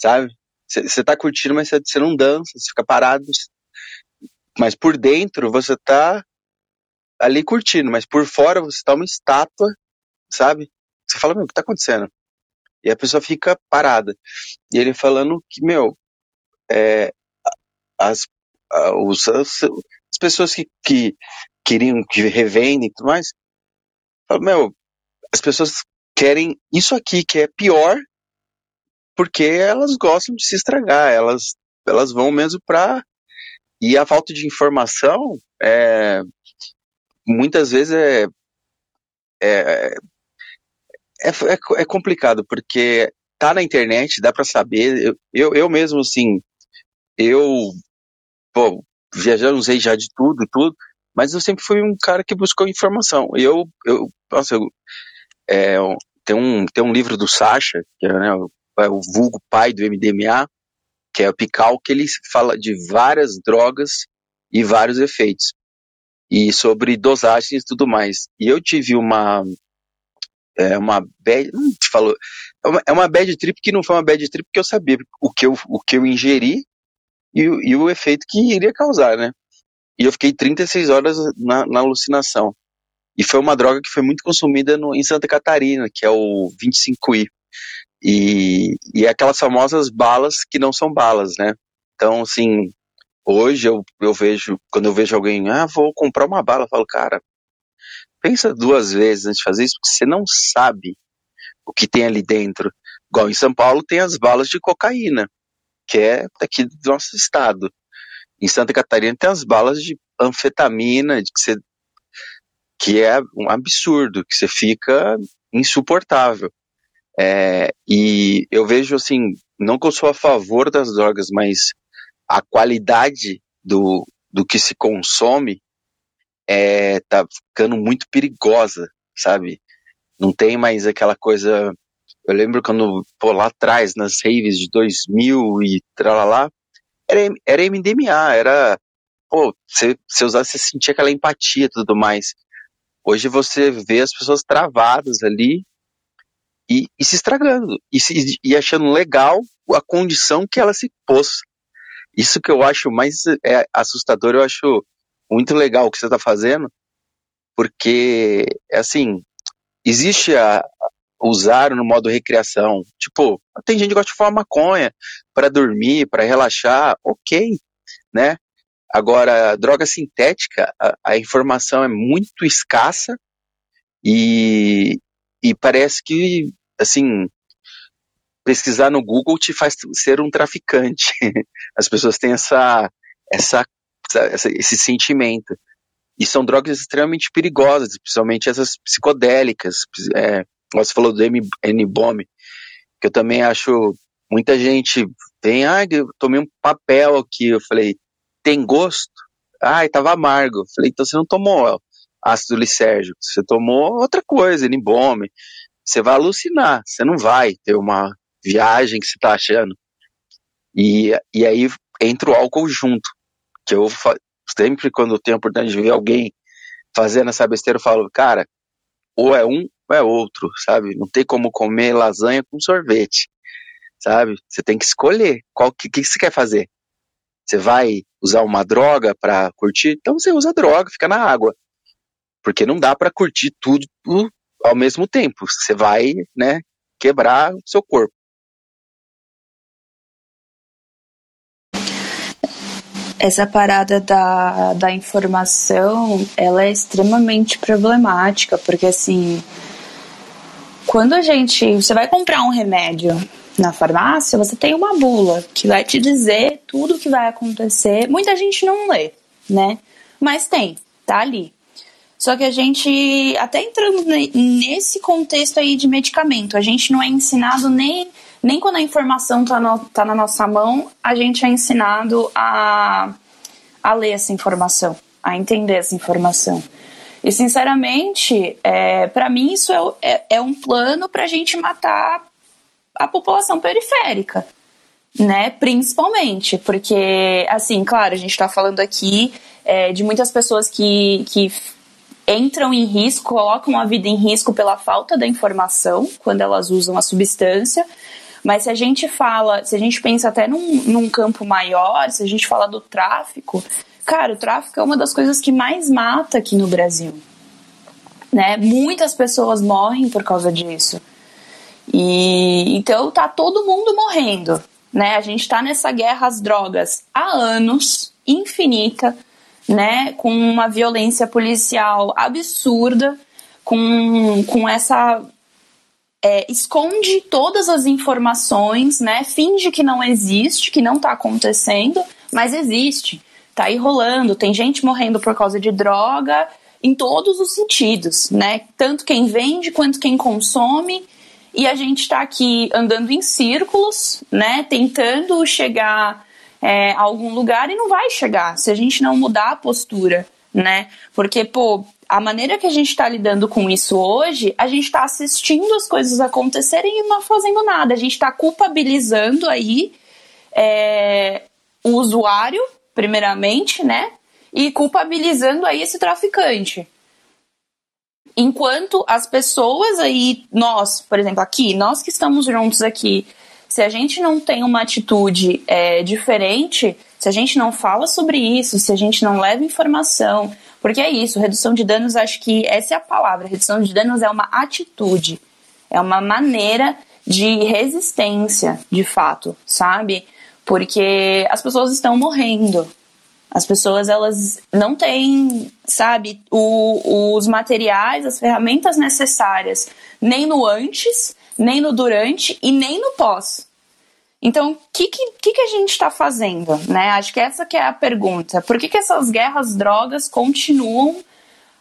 sabe? Você tá curtindo, mas você não dança, você fica parado. Mas por dentro você tá ali curtindo, mas por fora você tá uma estátua, sabe? Você fala, meu, o que tá acontecendo? E a pessoa fica parada. E ele falando que, meu, é, as, os, as, as, pessoas que, que queriam, que revendem e tudo mais, meu, as pessoas querem isso aqui, que é pior, porque elas gostam de se estragar, elas, elas vão mesmo pra. E a falta de informação é, muitas vezes é, é, é, é, é complicado, porque tá na internet, dá para saber. Eu, eu, eu mesmo, assim, eu, viajando, usei já de tudo, tudo, mas eu sempre fui um cara que buscou informação. Eu, eu, nossa, eu, é, tem, um, tem um livro do Sacha, que é, né, o, é o vulgo pai do MDMA, que é o Pical, que ele fala de várias drogas e vários efeitos. e sobre dosagens e tudo mais. E eu tive uma é uma bad, não te falou, é uma, é uma bad trip que não foi uma bad trip porque eu sabia o que eu, o que eu ingeri e, e o efeito que iria causar, né? E eu fiquei 36 horas na, na alucinação. E foi uma droga que foi muito consumida no, em Santa Catarina, que é o 25i. E, e é aquelas famosas balas que não são balas, né? Então, assim, hoje eu, eu vejo, quando eu vejo alguém, ah, vou comprar uma bala, eu falo, cara, pensa duas vezes antes de fazer isso, porque você não sabe o que tem ali dentro. Igual em São Paulo tem as balas de cocaína, que é daqui do nosso estado. Em Santa Catarina tem as balas de anfetamina, de que você que é um absurdo, que você fica insuportável. É, e eu vejo assim, não que eu sou a favor das drogas, mas a qualidade do, do que se consome é, tá ficando muito perigosa, sabe? Não tem mais aquela coisa. Eu lembro quando, pô, lá atrás, nas raves de 2000 e lá, era, era MDMA, era. Pô, você, você usava, você sentia aquela empatia e tudo mais. Hoje você vê as pessoas travadas ali e, e se estragando e, se, e achando legal a condição que ela se pôs. Isso que eu acho mais é, assustador, eu acho muito legal o que você está fazendo, porque, assim, existe a, usar no modo recreação. Tipo, tem gente que gosta de fumar maconha para dormir, para relaxar, ok, né? Agora, droga sintética, a, a, informação é muito escassa e, e parece que, assim, pesquisar no Google te faz ser um traficante. [laughs] As pessoas têm essa, essa, essa esse sentimento. E são drogas extremamente perigosas, principalmente essas psicodélicas. É, você falou do N-Bomb, que eu também acho. Muita gente vem, ah, eu tomei um papel aqui. Eu falei, tem gosto? Ah, estava amargo. Falei, então você não tomou ácido lisérgico, você tomou outra coisa, N-Bomb. Você vai alucinar, você não vai ter uma viagem que você está achando. E, e aí entra o álcool junto, que eu sempre quando eu tenho a oportunidade de ver alguém fazendo essa besteira, eu falo, cara, ou é um é outro, sabe? Não tem como comer lasanha com sorvete, sabe? Você tem que escolher qual que, que você quer fazer. Você vai usar uma droga para curtir? Então você usa droga, fica na água. Porque não dá para curtir tudo ao mesmo tempo. Você vai, né, quebrar o seu corpo. essa parada da, da informação, ela é extremamente problemática, porque assim, quando a gente, você vai comprar um remédio na farmácia, você tem uma bula que vai te dizer tudo o que vai acontecer. Muita gente não lê, né? Mas tem, tá ali. Só que a gente, até entrando nesse contexto aí de medicamento, a gente não é ensinado nem nem quando a informação está tá na nossa mão, a gente é ensinado a, a ler essa informação, a entender essa informação. E, sinceramente, é, para mim, isso é, é, é um plano para a gente matar a população periférica, né? Principalmente, porque, assim, claro, a gente está falando aqui é, de muitas pessoas que, que entram em risco, colocam a vida em risco pela falta da informação quando elas usam a substância, mas se a gente fala, se a gente pensa até num, num campo maior, se a gente fala do tráfico, cara, o tráfico é uma das coisas que mais mata aqui no Brasil. Né? Muitas pessoas morrem por causa disso. E então tá todo mundo morrendo, né? A gente tá nessa guerra às drogas há anos, infinita, né? Com uma violência policial absurda, com, com essa é, esconde todas as informações, né? Finge que não existe, que não está acontecendo, mas existe. Tá aí rolando, tem gente morrendo por causa de droga em todos os sentidos, né? Tanto quem vende quanto quem consome. E a gente está aqui andando em círculos, né? Tentando chegar é, a algum lugar e não vai chegar se a gente não mudar a postura, né? Porque, pô, a maneira que a gente está lidando com isso hoje, a gente está assistindo as coisas acontecerem e não fazendo nada. A gente está culpabilizando aí é, o usuário, primeiramente, né? e culpabilizando aí esse traficante. Enquanto as pessoas aí, nós, por exemplo, aqui, nós que estamos juntos aqui, se a gente não tem uma atitude é, diferente, se a gente não fala sobre isso, se a gente não leva informação, porque é isso, redução de danos, acho que essa é a palavra. Redução de danos é uma atitude, é uma maneira de resistência, de fato, sabe? Porque as pessoas estão morrendo. As pessoas elas não têm, sabe, o, os materiais, as ferramentas necessárias, nem no antes, nem no durante e nem no pós. Então, o que, que, que, a gente está fazendo? Né? Acho que essa que é a pergunta. Por que, que essas guerras drogas continuam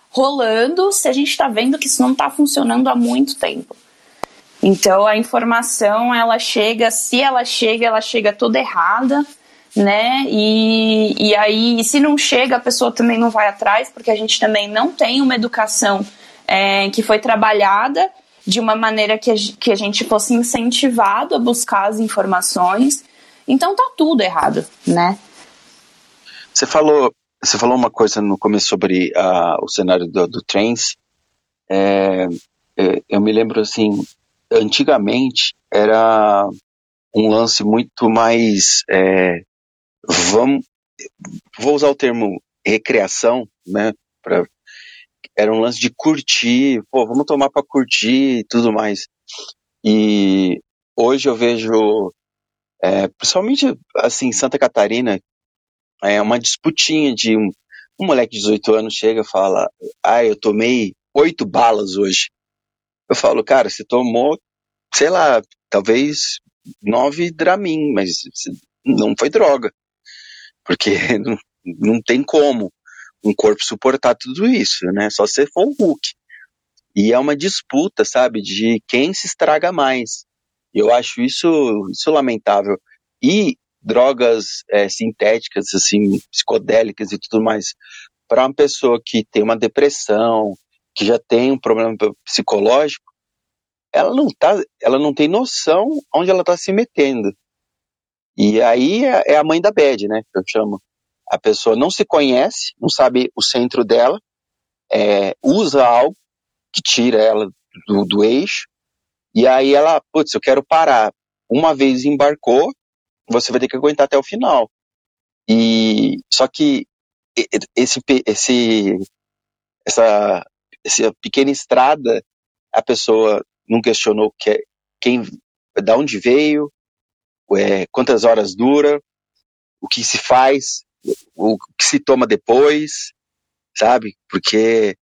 rolando se a gente está vendo que isso não está funcionando há muito tempo? Então, a informação, ela chega, se ela chega, ela chega toda errada, né? E, e aí, se não chega, a pessoa também não vai atrás, porque a gente também não tem uma educação é, que foi trabalhada de uma maneira que a, que a gente fosse incentivado a buscar as informações. Então tá tudo errado, né? Você falou, você falou uma coisa no começo sobre uh, o cenário do, do Trans. É, é, eu me lembro assim, antigamente era um lance muito mais, é, vamos, vou usar o termo recreação, né, pra, era um lance de curtir, pô, vamos tomar para curtir e tudo mais. E hoje eu vejo, é, principalmente assim, Santa Catarina, é uma disputinha de um, um moleque de 18 anos chega e fala, ah, eu tomei oito balas hoje. Eu falo, cara, você tomou, sei lá, talvez nove Dramin, mas não foi droga. Porque [laughs] não, não tem como um corpo suportar tudo isso, né? Só se for um Hulk. E é uma disputa, sabe, de quem se estraga mais. Eu acho isso, isso lamentável. E drogas é, sintéticas, assim, psicodélicas e tudo mais, para uma pessoa que tem uma depressão, que já tem um problema psicológico, ela não tá, ela não tem noção onde ela está se metendo. E aí é, é a mãe da bad, né? Eu chamo. A pessoa não se conhece, não sabe o centro dela, é, usa algo que tira ela do, do eixo, e aí ela, putz, eu quero parar. Uma vez embarcou, você vai ter que aguentar até o final. E só que esse, esse, essa, essa pequena estrada, a pessoa não questionou que, quem, da onde veio, é, quantas horas dura, o que se faz, o que se toma depois, sabe? Porque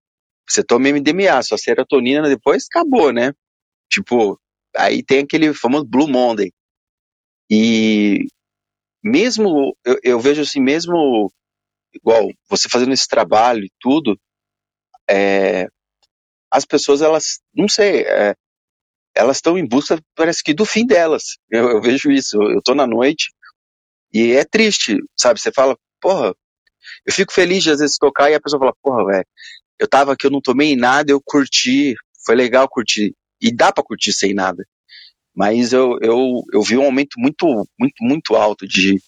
você toma MDMA, sua serotonina depois acabou, né? Tipo, aí tem aquele famoso Blue Monday. E mesmo, eu, eu vejo assim, mesmo igual você fazendo esse trabalho e tudo, é, as pessoas, elas, não sei, é, elas estão em busca, parece que do fim delas. Eu, eu vejo isso, eu, tô na noite e é triste, sabe? Você fala, porra, eu fico feliz de às vezes tocar e a pessoa fala, porra, velho, eu tava aqui, eu não tomei nada, eu curti, foi legal curtir. E dá para curtir sem nada. Mas eu, eu, eu vi um aumento muito, muito, muito alto de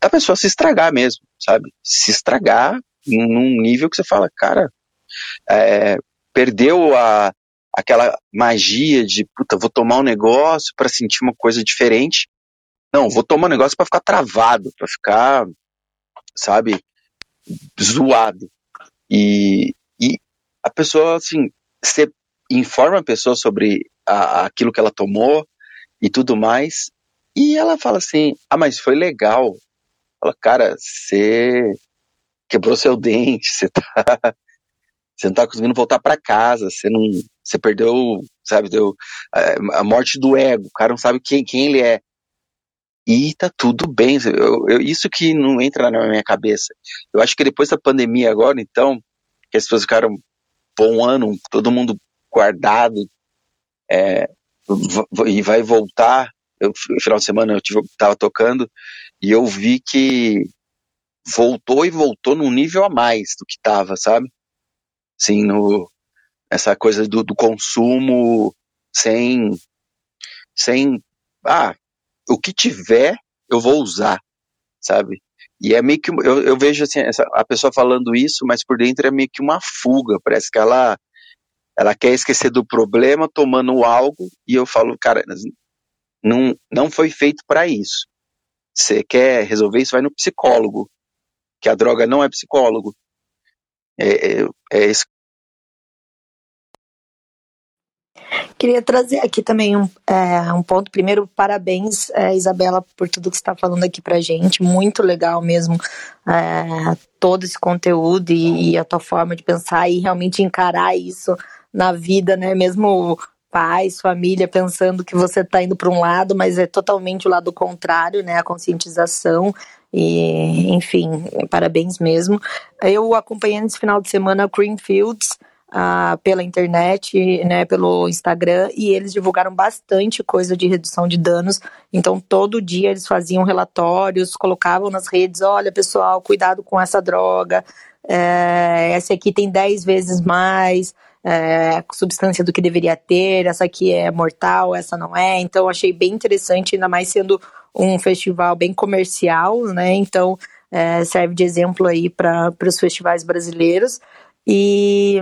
da pessoa se estragar mesmo, sabe? Se estragar num nível que você fala, cara, é, perdeu a, aquela magia de, puta, vou tomar um negócio para sentir uma coisa diferente. Não, vou tomar um negócio para ficar travado, para ficar sabe, zoado. E, e a pessoa, assim, você informa a pessoa sobre a, aquilo que ela tomou e tudo mais, e ela fala assim: ah, mas foi legal. Fala, cara, você quebrou seu [laughs] dente, você tá. Você não tá conseguindo voltar para casa, você não. Você perdeu, sabe, deu a, a morte do ego, o cara não sabe quem, quem ele é e tá tudo bem. Eu, eu, isso que não entra na minha cabeça. Eu acho que depois da pandemia agora, então, que as pessoas ficaram um ano, todo mundo guardado, é, e vai voltar. Eu, no final de semana eu tive, tava tocando e eu vi que voltou e voltou num nível a mais do que tava, sabe? Assim, no, essa coisa do, do consumo sem, sem, ah, o que tiver, eu vou usar, sabe? E é meio que, eu, eu vejo assim, essa, a pessoa falando isso, mas por dentro é meio que uma fuga, parece que ela, ela quer esquecer do problema tomando algo, e eu falo, cara, não, não foi feito para isso. Você quer resolver isso, vai no psicólogo, que a droga não é psicólogo. É, é, é Queria trazer aqui também um, é, um ponto. Primeiro, parabéns, é, Isabela, por tudo que você está falando aqui pra gente. Muito legal mesmo é, todo esse conteúdo e, e, a tua forma de pensar e realmente encarar isso na vida, né? Mesmo pais, família, pensando que você está indo para um lado, mas é totalmente o lado contrário, né? A conscientização. E, enfim, parabéns mesmo. Eu acompanhei nesse final de semana o Greenfields ah, pela internet, né, pelo Instagram, e eles divulgaram bastante coisa de redução de danos. Então, todo dia eles faziam relatórios, colocavam nas redes: olha, pessoal, cuidado com essa droga, é, essa aqui tem 10 vezes mais. É, substância do que deveria ter, essa aqui é mortal, essa não é. Então, achei bem interessante, ainda mais sendo um festival bem comercial, né? Então, é, serve de exemplo aí para os festivais brasileiros. E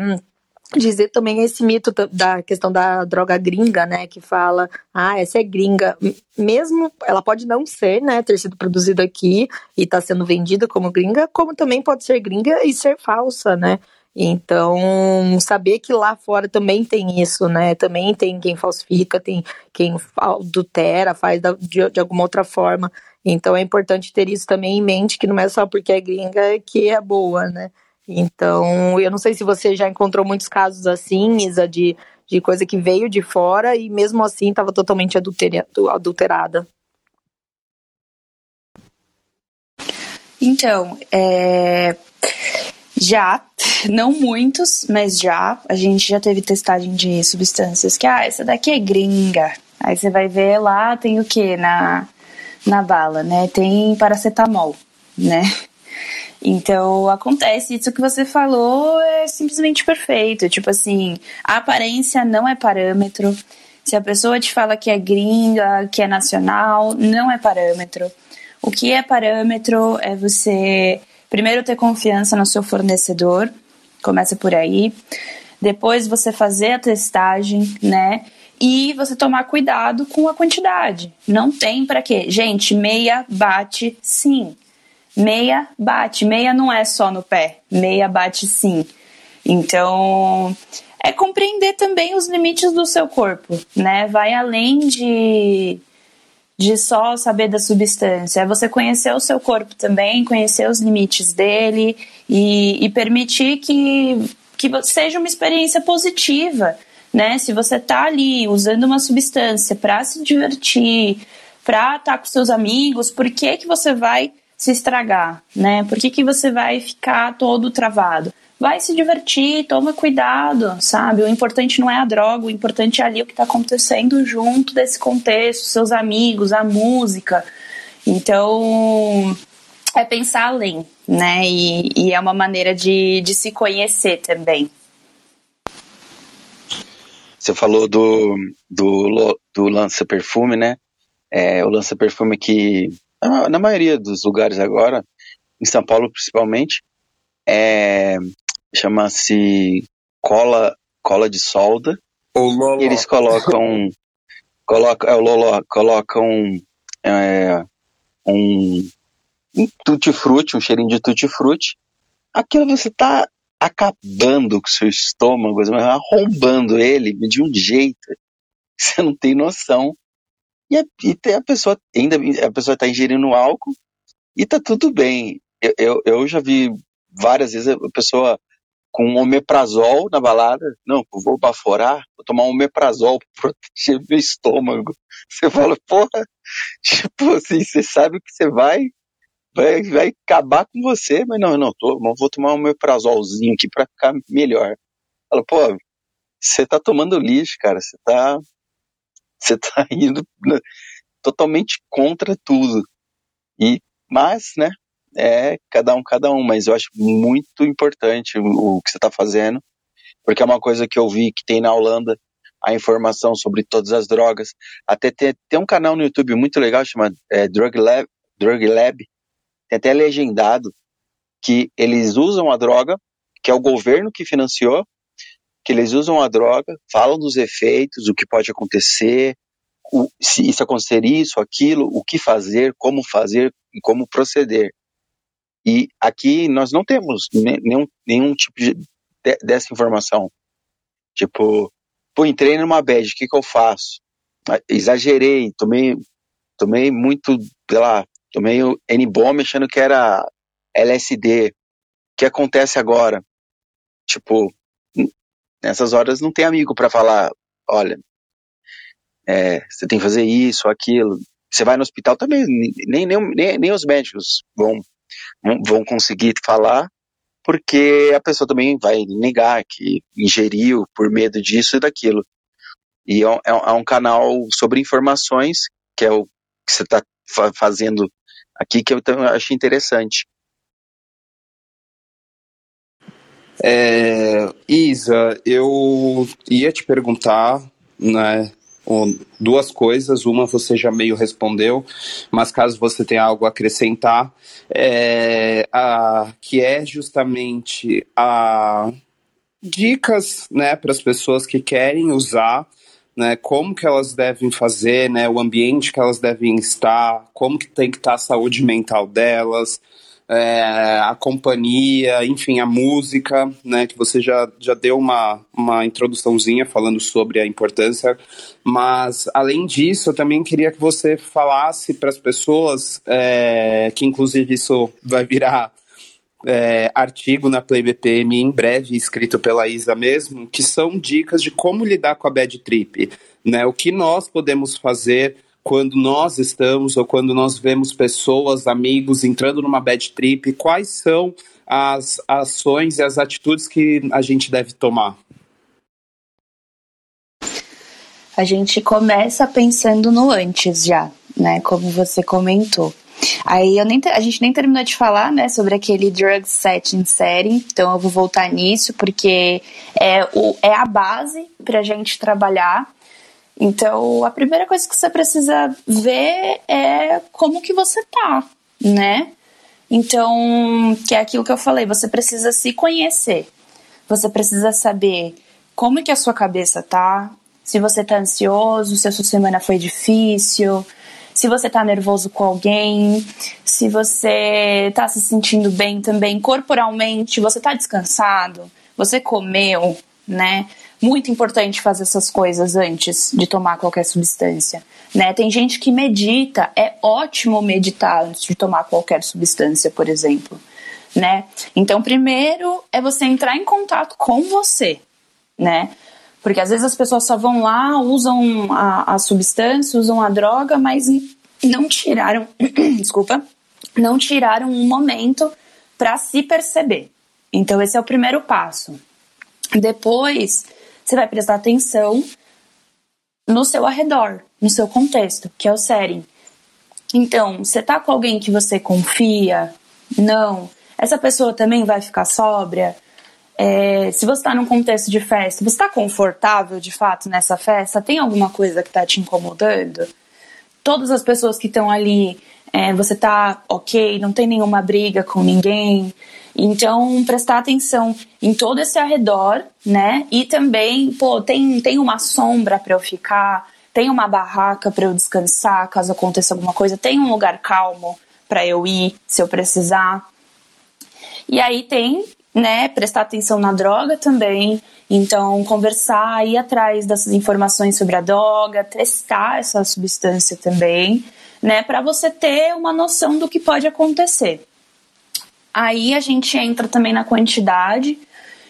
dizer também esse mito da questão da droga gringa, né, que fala, ah, essa é gringa, mesmo ela pode não ser, né, ter sido produzida aqui e está sendo vendida como gringa, como também pode ser gringa e ser falsa, né? Então, saber que lá fora também tem isso, né? Também tem quem falsifica, tem quem adultera, faz de, de alguma outra forma. Então, é importante ter isso também em mente, que não é só porque é gringa que é boa, né? Então, eu não sei se você já encontrou muitos casos assim, Isa, de, de coisa que veio de fora e mesmo assim estava totalmente adulterada. Então, é, já, não muitos, mas já, a gente já teve testagem de substâncias que, ah, essa daqui é gringa. Aí você vai ver lá, tem o que na, na bala, né? Tem paracetamol, né? Então, acontece, isso que você falou é simplesmente perfeito. Tipo assim, a aparência não é parâmetro. Se a pessoa te fala que é gringa, que é nacional, não é parâmetro. O que é parâmetro é você, primeiro, ter confiança no seu fornecedor, começa por aí. Depois, você fazer a testagem, né? E você tomar cuidado com a quantidade. Não tem para quê? Gente, meia bate sim meia bate. Meia não é só no pé, meia bate sim. Então, é compreender também os limites do seu corpo, né? Vai além de, de só saber da substância. É você conhecer o seu corpo também, conhecer os limites dele e, e permitir que, que seja uma experiência positiva, né? Se você tá ali usando uma substância para se divertir, para estar tá com seus amigos, por que que você vai se estragar, né? Por que, que você vai ficar todo travado? Vai se divertir, toma cuidado, sabe? O importante não é a droga, o importante é ali o que está acontecendo junto desse contexto, seus amigos, a música. Então, é pensar além, né? E, e é uma maneira de, de se conhecer também. Você falou do, do, do lança-perfume, né? É, o lança-perfume que na maioria dos lugares agora, em São Paulo principalmente, é, chama-se cola, cola de solda. E eles colocam, colocam, é, o Lolo, colocam é, um, um tutti-frutti, um cheirinho de tutti-frutti. Aquilo você está acabando com o seu estômago, arrombando ele de um jeito que você não tem noção. E a, e a pessoa ainda a pessoa está ingerindo álcool e tá tudo bem. Eu, eu, eu, já vi várias vezes a pessoa com um omeprazol na balada. Não, vou baforar, vou tomar um omeprazol [laughs] para proteger meu estômago. Você fala, porra, tipo assim, você sabe que você vai, vai, vai acabar com você, mas não, não, tô, vou tomar um omeprazolzinho aqui para ficar melhor. Fala, pô, você tá tomando lixo, cara, você tá você está [laughs] indo totalmente contra tudo. E, mas, né, é cada um, cada um. Mas eu acho muito importante o, que você está fazendo, porque é uma coisa que eu vi que tem na Holanda a informação sobre todas as drogas. Até tem, tem um canal no YouTube muito legal chamado é, Drug Lab, Drug Lab tem até legendado que eles usam a droga, que é o governo que financiou, que eles usam a droga, falam dos efeitos, o que pode acontecer, o, se, se acontecer isso, aquilo, o que fazer, como fazer e como proceder. E aqui nós não temos nenhum, nenhum tipo de, de, dessa informação. Tipo, pô, entrei numa bad, o que, que eu faço? Ah, exagerei, tomei, tomei muito, sei lá, tomei o N-bomb achando que era LSD. O que acontece agora? Tipo, nessas horas não tem amigo para falar, olha, é, você tem que fazer isso, aquilo. Você vai no hospital também, nem, nem, nem, nem os médicos vão, vão conseguir falar, porque a pessoa também vai negar que ingeriu por medo disso e daquilo. E é, é, é um canal sobre informações, que é o que você está fazendo aqui, que eu acho interessante. É, Isa, eu ia te perguntar, né, duas coisas. Uma você já meio respondeu, mas caso você tenha algo a acrescentar, é, a, que é justamente a dicas né, para as pessoas que querem usar né, como que elas devem fazer, né, o ambiente que elas devem estar, como que tem que estar a saúde mental delas, é, a companhia, enfim, a música, né, que você já, já deu uma, uma introduçãozinha falando sobre a importância, mas além disso, eu também queria que você falasse para as pessoas, é, que inclusive isso vai virar é, artigo na Play BPM em breve, escrito pela Isa mesmo, que são dicas de como lidar com a bad trip, né, o que nós podemos fazer quando nós estamos ou quando nós vemos pessoas, amigos entrando numa bad trip, quais são as ações e as atitudes que a gente deve tomar? A gente começa pensando no antes já, né? Como você comentou. Aí nem, a gente nem terminou de falar, né, sobre aquele drug setting setting, então eu vou voltar nisso porque é, o, é a base para a gente trabalhar então, a primeira coisa que você precisa ver é como que você tá, né? Então, que é aquilo que eu falei, você precisa se conhecer. Você precisa saber como que a sua cabeça tá, se você tá ansioso, se a sua semana foi difícil, se você tá nervoso com alguém, se você tá se sentindo bem também corporalmente, você tá descansado, você comeu, né? Muito importante fazer essas coisas antes de tomar qualquer substância. Né? Tem gente que medita, é ótimo meditar antes de tomar qualquer substância, por exemplo. Né? Então, primeiro é você entrar em contato com você, né? Porque às vezes as pessoas só vão lá, usam a, a substância, usam a droga, mas não tiraram, [clears throat] desculpa, não tiraram um momento para se perceber. Então, esse é o primeiro passo. Depois, você vai prestar atenção no seu arredor, no seu contexto, que é o setting. Então, você tá com alguém que você confia? Não. Essa pessoa também vai ficar sóbria? É, se você está num contexto de festa, você está confortável de fato nessa festa? Tem alguma coisa que está te incomodando? Todas as pessoas que estão ali, é, você tá ok, não tem nenhuma briga com ninguém, então, prestar atenção em todo esse arredor, né? E também, pô, tem, tem uma sombra para eu ficar, tem uma barraca para eu descansar caso aconteça alguma coisa, tem um lugar calmo para eu ir se eu precisar. E aí tem, né, prestar atenção na droga também. Então, conversar, ir atrás dessas informações sobre a droga, testar essa substância também, né, para você ter uma noção do que pode acontecer. Aí a gente entra também na quantidade.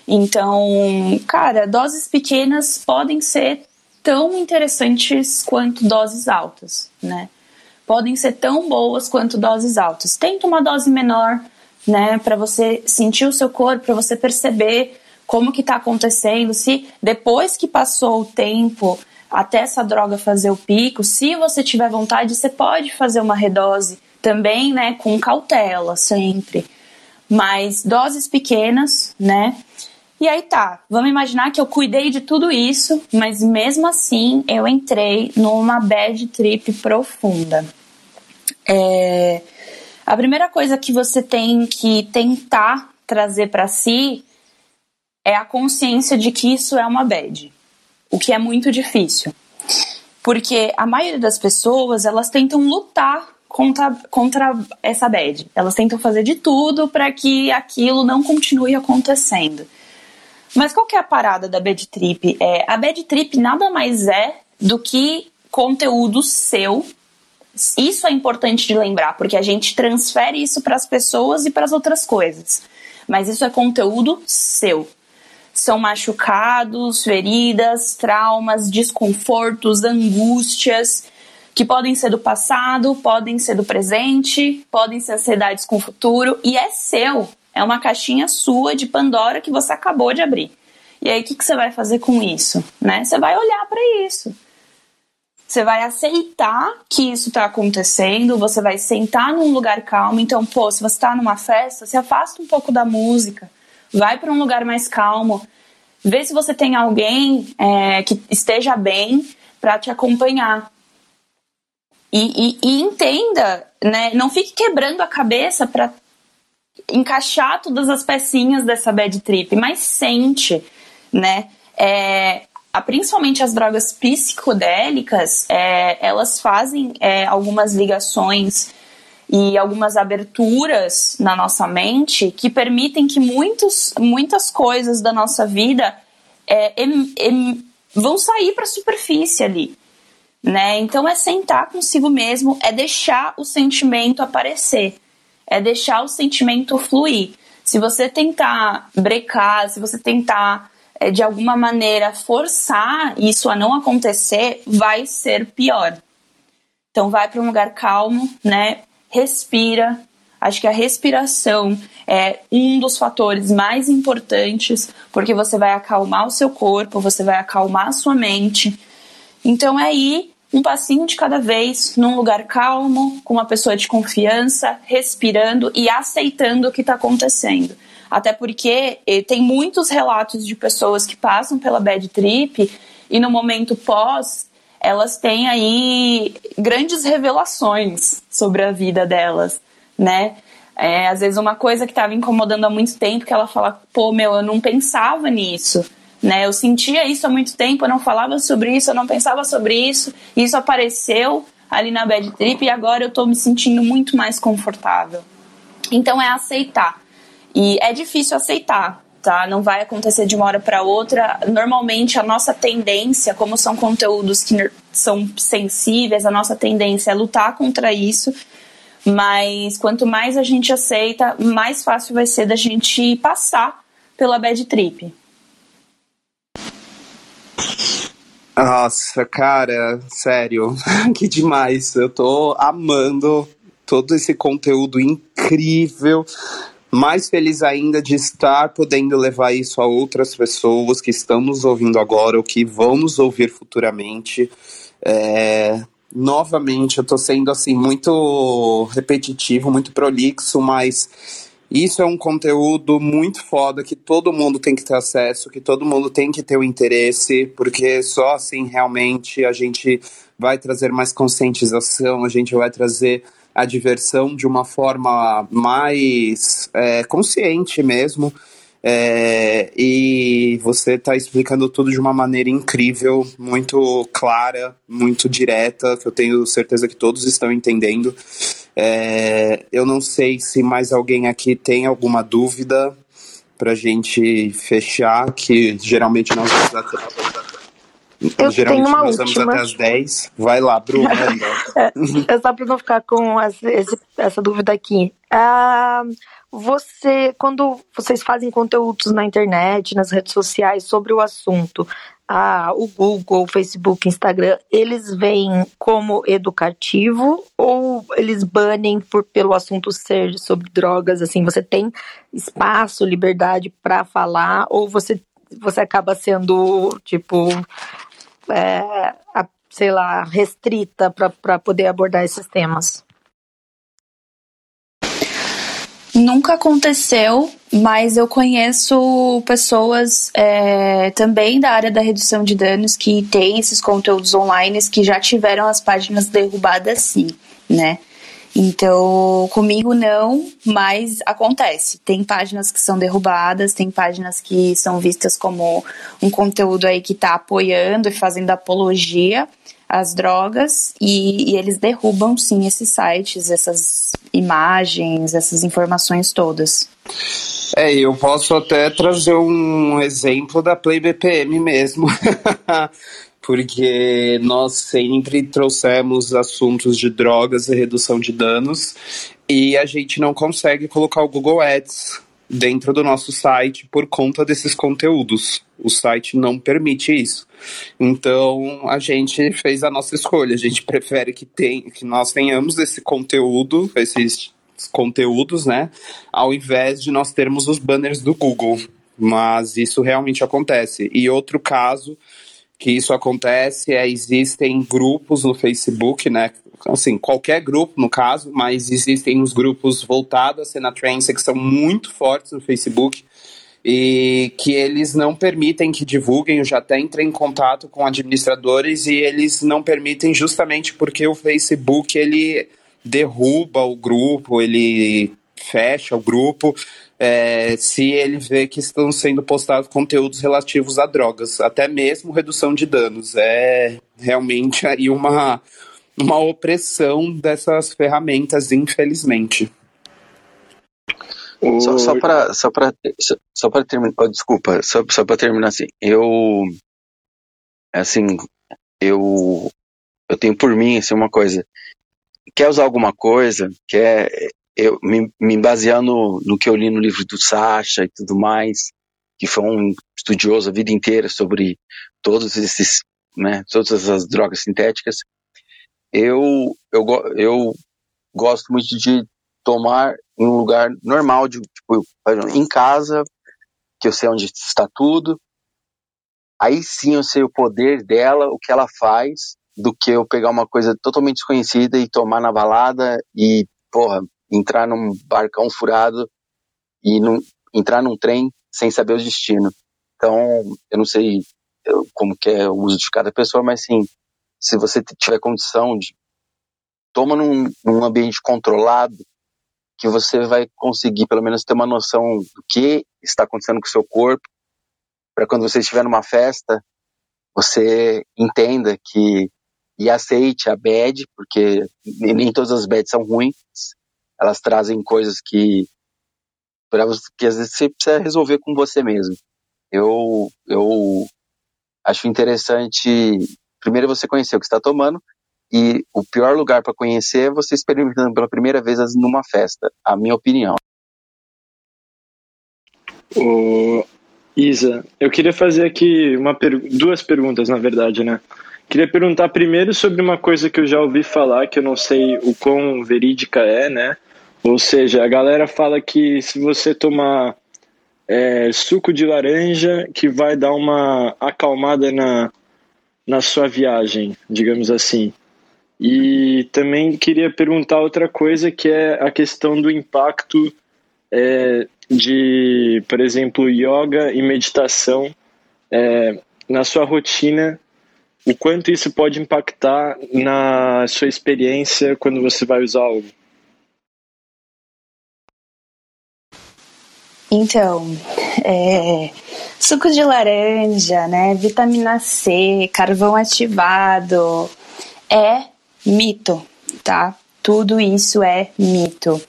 Então, cara, doses pequenas podem ser tão interessantes quanto doses altas, né? Podem ser tão boas quanto doses altas. Tenta uma dose menor, né, para você sentir o seu corpo, para você perceber como que tá acontecendo, se depois que passou o tempo até essa droga fazer o pico, se você tiver vontade, você pode fazer uma redose também, né, com cautela sempre mas doses pequenas, né? E aí tá, vamos imaginar que eu cuidei de tudo isso, mas mesmo assim eu entrei numa bad trip profunda. É, A primeira coisa que você tem que tentar trazer para si é a consciência de que isso é uma bad, o que é muito difícil. Porque a maioria das pessoas, elas tentam lutar contra, contra essa bad. Elas tentam fazer de tudo para que aquilo não continue acontecendo. Mas qual que é a parada da bad trip? É, a bad trip nada mais é do que conteúdo seu. Isso é importante de lembrar, porque a gente transfere isso para as pessoas e para as outras coisas. Mas isso é conteúdo seu. São machucados, feridas, traumas, desconfortos, angústias, que podem ser do passado, podem ser do presente, podem ser ansiedades com o futuro, e é seu. É uma caixinha sua de Pandora que você acabou de abrir. E aí, o que, que você vai fazer com isso? Né? Você vai olhar para isso. Você vai aceitar que isso está acontecendo, você vai sentar num lugar calmo. Então, pô, se você está numa festa, se afasta um pouco da música, vai para um lugar mais calmo, vê se você tem alguém é, que esteja bem para te acompanhar. E, e, e, entenda, né? Não fique quebrando a cabeça para encaixar todas as pecinhas dessa bad trip, mas sente, né? É, principalmente as drogas psicodélicas, é, elas fazem é, algumas ligações e algumas aberturas na nossa mente que permitem que muitos, muitas coisas da nossa vida é, em, em, vão sair para a superfície ali. Né? Então é sentar consigo mesmo, é deixar o sentimento aparecer é deixar o sentimento fluir. Se você tentar brecar, se você tentar é, de alguma maneira forçar isso a não acontecer, vai ser pior. Então vai para um lugar calmo, né? Respira. Acho que a respiração é um dos fatores mais importantes, porque você vai acalmar o seu corpo, você vai acalmar a sua mente. Então é ir um passinho de cada vez, num lugar calmo, com uma pessoa de confiança, respirando e aceitando o que está acontecendo. Até porque eh, tem muitos relatos de pessoas que passam pela bad trip e no momento pós elas têm aí grandes revelações sobre a vida delas, né? É, às vezes uma coisa que estava incomodando há muito tempo que ela fala, pô, meu, eu não pensava nisso né? Eu sentia isso há muito tempo, eu não falava sobre isso, eu não pensava sobre isso, isso apareceu ali na bad trip e agora eu tô me sentindo muito mais confortável. Então é aceitar. E é difícil aceitar, tá? Não vai acontecer de uma hora para outra. Normalmente a nossa tendência, como são conteúdos que são sensíveis, a nossa tendência é lutar contra isso. Mas quanto mais a gente aceita, mais fácil vai ser da gente passar pela bad trip. Nossa, cara, sério, [laughs] que demais. Eu tô amando todo esse conteúdo incrível. Mais feliz ainda de estar podendo levar isso a outras pessoas que estão nos ouvindo agora ou que vão nos ouvir futuramente. É, novamente, eu tô sendo assim muito repetitivo, muito prolixo, mas isso é um conteúdo muito foda que todo mundo tem que ter acesso, que todo mundo tem que ter o interesse, porque só assim realmente a gente vai trazer mais conscientização, a gente vai trazer a diversão de uma forma mais é, consciente mesmo. É, e você está explicando tudo de uma maneira incrível, muito clara, muito direta, que eu tenho certeza que todos estão entendendo. É, eu não sei se mais alguém aqui tem alguma dúvida para a gente fechar, que geralmente nós vamos até. Eu geralmente tenho uma nós última. vamos até as 10. Vai lá, Bruno. [laughs] é, é só para não ficar com essa, essa dúvida aqui. Ah, você, quando vocês fazem conteúdos na internet, nas redes sociais sobre o assunto, ah, o Google, o Facebook, Instagram, eles veem como educativo ou eles banem por, pelo assunto ser sobre drogas? Assim, você tem espaço, liberdade para falar ou você, você acaba sendo, tipo, é, a, sei lá, restrita para poder abordar esses temas? Nunca aconteceu, mas eu conheço pessoas é, também da área da redução de danos que têm esses conteúdos online que já tiveram as páginas derrubadas sim, né? Então, comigo não, mas acontece. Tem páginas que são derrubadas, tem páginas que são vistas como um conteúdo aí que está apoiando e fazendo apologia às drogas, e, e eles derrubam sim esses sites, essas imagens, essas informações todas. É, eu posso até trazer um exemplo da Play BPM mesmo. [laughs] porque nós sempre trouxemos assuntos de drogas e redução de danos e a gente não consegue colocar o Google Ads dentro do nosso site por conta desses conteúdos. O site não permite isso. Então a gente fez a nossa escolha. A gente prefere que, tem, que nós tenhamos esse conteúdo, esses conteúdos, né? Ao invés de nós termos os banners do Google. Mas isso realmente acontece. E outro caso que isso acontece é existem grupos no Facebook, né? Assim, qualquer grupo no caso, mas existem os grupos voltados à cena trance que são muito fortes no Facebook e que eles não permitem que divulguem. Eu já até entrei em contato com administradores e eles não permitem justamente porque o Facebook ele derruba o grupo, ele fecha o grupo é, se ele vê que estão sendo postados conteúdos relativos a drogas, até mesmo redução de danos. É realmente aí uma, uma opressão dessas ferramentas, infelizmente. Só, só para só só, só terminar, oh, desculpa, só, só para terminar assim, eu assim, eu eu tenho por mim assim uma coisa, quer usar alguma coisa, quer eu me, me baseando no que eu li no livro do Sacha e tudo mais, que foi um estudioso a vida inteira sobre todos esses, né, todas essas drogas sintéticas, eu, eu, eu gosto muito de tomar em um lugar normal, de, tipo, em casa, que eu sei onde está tudo. Aí sim eu sei o poder dela, o que ela faz, do que eu pegar uma coisa totalmente desconhecida e tomar na balada e, porra, entrar num barcão furado e num, entrar num trem sem saber o destino. Então, eu não sei como que é o uso de cada pessoa, mas sim, se você tiver condição de toma num, num ambiente controlado, que você vai conseguir pelo menos ter uma noção do que está acontecendo com o seu corpo, para quando você estiver numa festa, você entenda que e aceite a bad, porque nem todas as bads são ruins, elas trazem coisas que para que às vezes você precisa resolver com você mesmo. Eu eu acho interessante primeiro você conhecer o que está tomando e o pior lugar para conhecer é você experimentando pela primeira vez numa festa, a minha opinião. O Isa, eu queria fazer aqui uma duas perguntas, na verdade, né? Queria perguntar primeiro sobre uma coisa que eu já ouvi falar, que eu não sei o quão verídica é, né? Ou seja, a galera fala que se você tomar é, suco de laranja, que vai dar uma acalmada na, na sua viagem, digamos assim. E também queria perguntar outra coisa, que é a questão do impacto é, de, por exemplo, yoga e meditação é, na sua rotina, o quanto isso pode impactar na sua experiência quando você vai usar algo. Então, é, suco de laranja, né, vitamina C, carvão ativado, é mito, tá? Tudo isso é mito.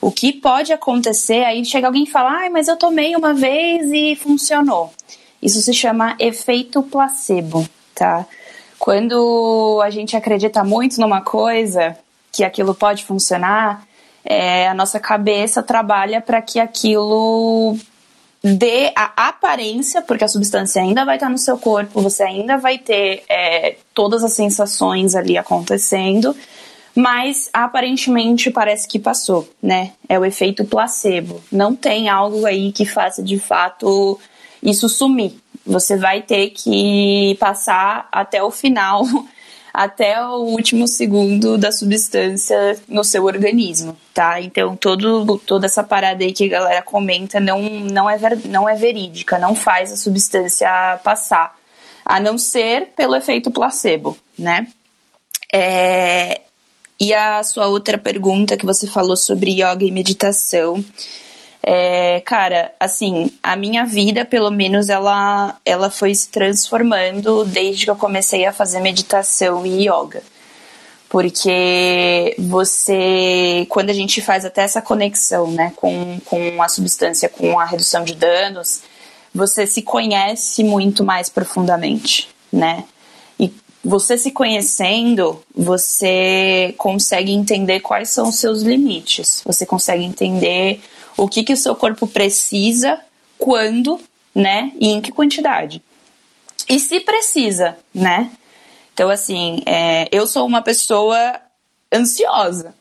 O que pode acontecer, aí chega alguém e fala, ah, mas eu tomei uma vez e funcionou. Isso se chama efeito placebo, tá? Quando a gente acredita muito numa coisa, que aquilo pode funcionar, é, a nossa cabeça trabalha para que aquilo dê a aparência, porque a substância ainda vai estar no seu corpo, você ainda vai ter é, todas as sensações ali acontecendo, mas aparentemente parece que passou, né? É o efeito placebo. Não tem algo aí que faça de fato isso sumir. Você vai ter que passar até o final [laughs] até o último segundo da substância no seu organismo, tá? Então, todo, toda essa parada aí que a galera comenta não, não, é, ver, não é verídica, não faz a substância passar, a não ser pelo efeito placebo, né? É, E a sua outra pergunta que você falou sobre yoga e meditação. É, cara, assim, a minha vida, pelo menos, ela, ela foi se transformando desde que eu comecei a fazer meditação e yoga. Porque você, quando a gente faz até essa conexão, né, com, com a substância, com a redução de danos, você se conhece muito mais profundamente, né? E você se conhecendo, você consegue entender quais são os seus limites. Você consegue entender o que, que o seu corpo precisa, quando, né? E em que quantidade. E se precisa, né? Então, assim, é, eu sou uma pessoa ansiosa.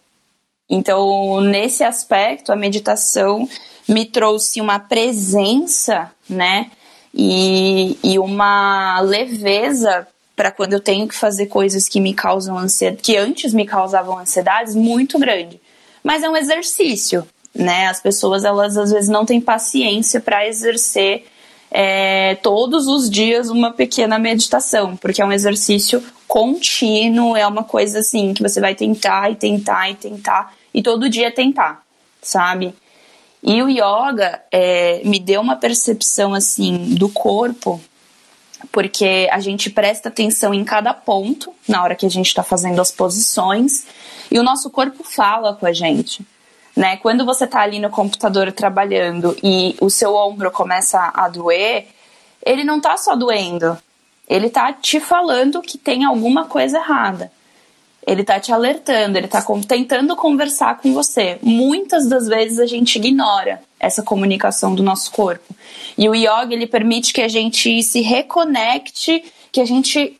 Então, nesse aspecto, a meditação me trouxe uma presença, né? E, e uma leveza para quando eu tenho que fazer coisas que me causam ansiedade, que antes me causavam ansiedades, muito grande. Mas é um exercício, né? As pessoas elas às vezes não têm paciência para exercer é, todos os dias uma pequena meditação, porque é um exercício contínuo, é uma coisa assim que você vai tentar e tentar e tentar e todo dia tentar, sabe? E o yoga é, me deu uma percepção assim do corpo, porque a gente presta atenção em cada ponto na hora que a gente está fazendo as posições e o nosso corpo fala com a gente né? Quando você está ali no computador trabalhando e o seu ombro começa a doer, ele não está só doendo, ele está te falando que tem alguma coisa errada. Ele está te alertando, ele está tentando conversar com você. Muitas das vezes a gente ignora essa comunicação do nosso corpo. E o yoga ele permite que a gente se reconecte, que a gente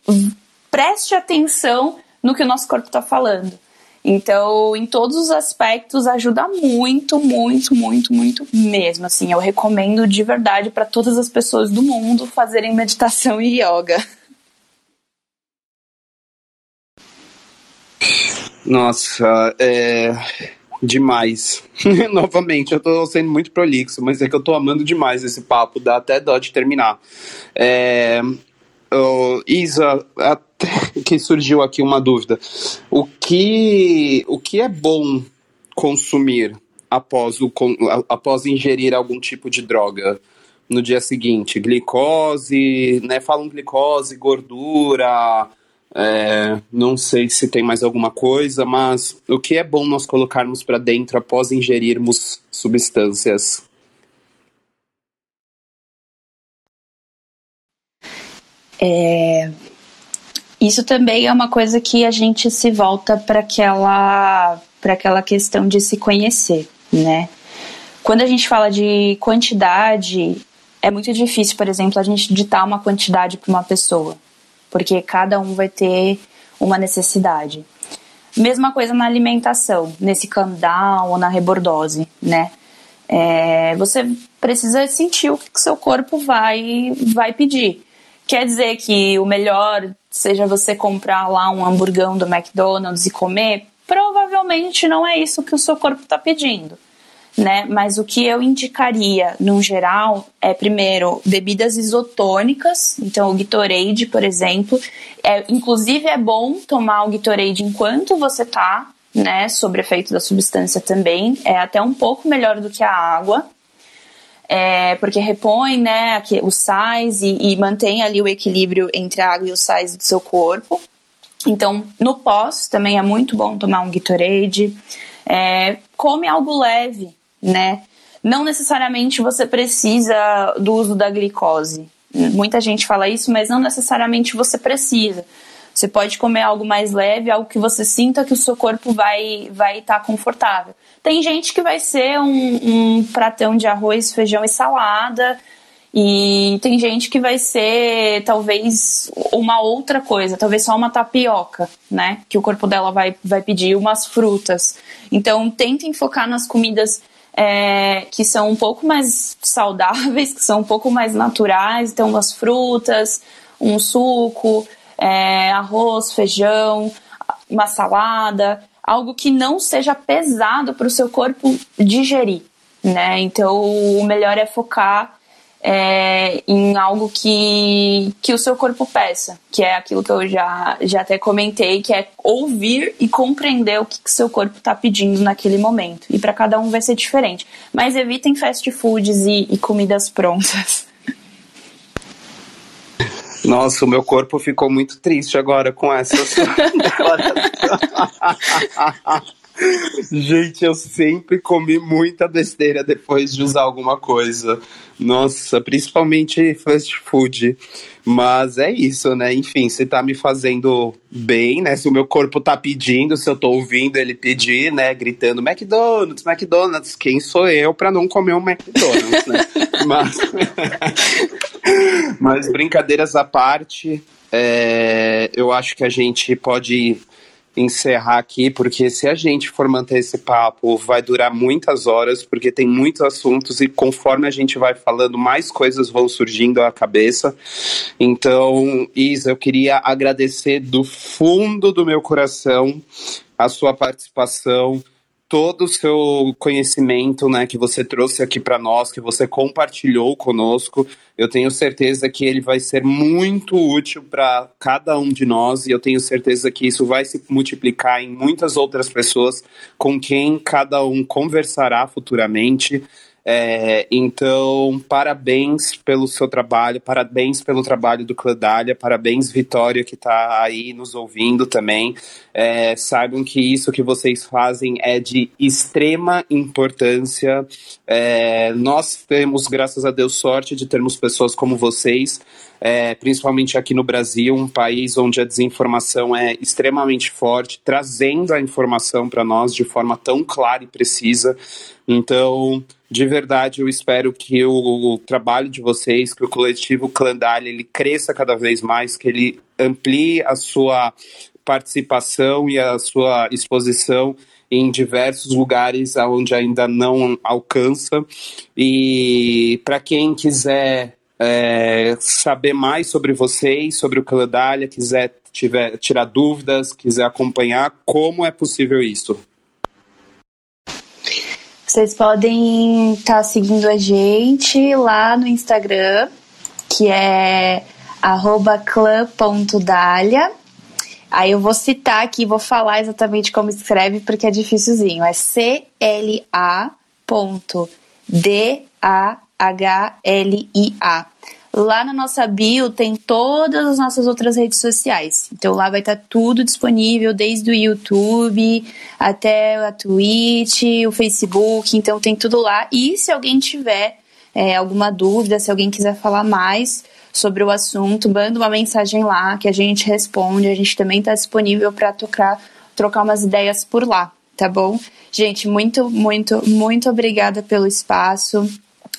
preste atenção no que o nosso corpo está falando. Então, em todos os aspectos, ajuda muito, muito, muito, muito mesmo. Assim, eu recomendo de verdade para todas as pessoas do mundo fazerem meditação e yoga. Nossa, é demais. [laughs] Novamente, eu tô sendo muito prolixo, mas é que eu tô amando demais esse papo, dá até dó de terminar. É, oh, Isa, até [laughs] que surgiu aqui uma dúvida. O que, o que é bom consumir após, o, após ingerir algum tipo de droga no dia seguinte? Glicose, né? Falam glicose, gordura, é, não sei se tem mais alguma coisa, mas o que é bom nós colocarmos para dentro após ingerirmos substâncias? É, isso também é uma coisa que a gente se volta para aquela para aquela questão de se conhecer, né? Quando a gente fala de quantidade, é muito difícil, por exemplo, a gente ditar uma quantidade para uma pessoa, porque cada um vai ter uma necessidade. Mesma coisa na alimentação, nesse down ou na rebordose, né? É, você precisa sentir o que, que seu corpo vai, vai pedir. Quer dizer que o melhor seja você comprar lá um hamburgão do McDonald's e comer? Provavelmente não é isso que o seu corpo está pedindo. Né? Mas o que eu indicaria, no geral, é primeiro bebidas isotônicas, então o Gatorade, por exemplo, é, inclusive é bom tomar o Gatorade enquanto você está, né, sobre efeito da substância também, é até um pouco melhor do que a água, é, porque repõe né, os sais e, e mantém ali o equilíbrio entre a água e os sais do seu corpo. Então, no pós também é muito bom tomar um Gatorade. É, come algo leve, né? Não necessariamente você precisa do uso da glicose. Muita gente fala isso, mas não necessariamente você precisa. Você pode comer algo mais leve, algo que você sinta que o seu corpo vai vai estar tá confortável. Tem gente que vai ser um, um pratão de arroz, feijão e salada. E tem gente que vai ser talvez uma outra coisa, talvez só uma tapioca, né? Que o corpo dela vai, vai pedir umas frutas. Então tentem focar nas comidas é, que são um pouco mais saudáveis, que são um pouco mais naturais. Então, umas frutas, um suco, é, arroz, feijão, uma salada, algo que não seja pesado para o seu corpo digerir, né? Então, o melhor é focar é, em algo que, que o seu corpo peça, que é aquilo que eu já, já até comentei, que é ouvir e compreender o que, que seu corpo está pedindo naquele momento. E para cada um vai ser diferente. Mas evitem fast foods e, e comidas prontas. Nossa, o meu corpo ficou muito triste agora com essa [laughs] [laughs] Gente, eu sempre comi muita besteira depois de usar alguma coisa. Nossa, principalmente fast food. Mas é isso, né? Enfim, se tá me fazendo bem, né? Se o meu corpo tá pedindo, se eu tô ouvindo ele pedir, né? Gritando McDonald's, McDonald's, quem sou eu para não comer um McDonald's, né? [laughs] Mas, [laughs] Mas brincadeiras à parte, é... eu acho que a gente pode encerrar aqui, porque se a gente for manter esse papo, vai durar muitas horas, porque tem muitos assuntos e conforme a gente vai falando, mais coisas vão surgindo à cabeça. Então, Isa, eu queria agradecer do fundo do meu coração a sua participação todo o seu conhecimento, né, que você trouxe aqui para nós, que você compartilhou conosco. Eu tenho certeza que ele vai ser muito útil para cada um de nós e eu tenho certeza que isso vai se multiplicar em muitas outras pessoas com quem cada um conversará futuramente. É, então, parabéns pelo seu trabalho, parabéns pelo trabalho do Cledália, parabéns, Vitória, que está aí nos ouvindo também. É, saibam que isso que vocês fazem é de extrema importância. É, nós temos, graças a Deus, sorte de termos pessoas como vocês é, principalmente aqui no Brasil, um país onde a desinformação é extremamente forte, trazendo a informação para nós de forma tão clara e precisa. Então, de verdade, eu espero que o, o trabalho de vocês, que o coletivo Clandalha, ele cresça cada vez mais, que ele amplie a sua participação e a sua exposição em diversos lugares onde ainda não alcança. E para quem quiser é, saber mais sobre vocês, sobre o Caledália, quiser tiver, tirar dúvidas, quiser acompanhar, como é possível isso? Vocês podem estar tá seguindo a gente lá no Instagram, que é clã.dália. Aí eu vou citar aqui, vou falar exatamente como escreve, porque é dificilzinho. É C-L-A.D-A H-L-I-A. Lá na nossa bio tem todas as nossas outras redes sociais. Então lá vai estar tá tudo disponível, desde o YouTube até a Twitch, o Facebook. Então tem tudo lá. E se alguém tiver é, alguma dúvida, se alguém quiser falar mais sobre o assunto, manda uma mensagem lá que a gente responde. A gente também está disponível para trocar, trocar umas ideias por lá, tá bom? Gente, muito, muito, muito obrigada pelo espaço.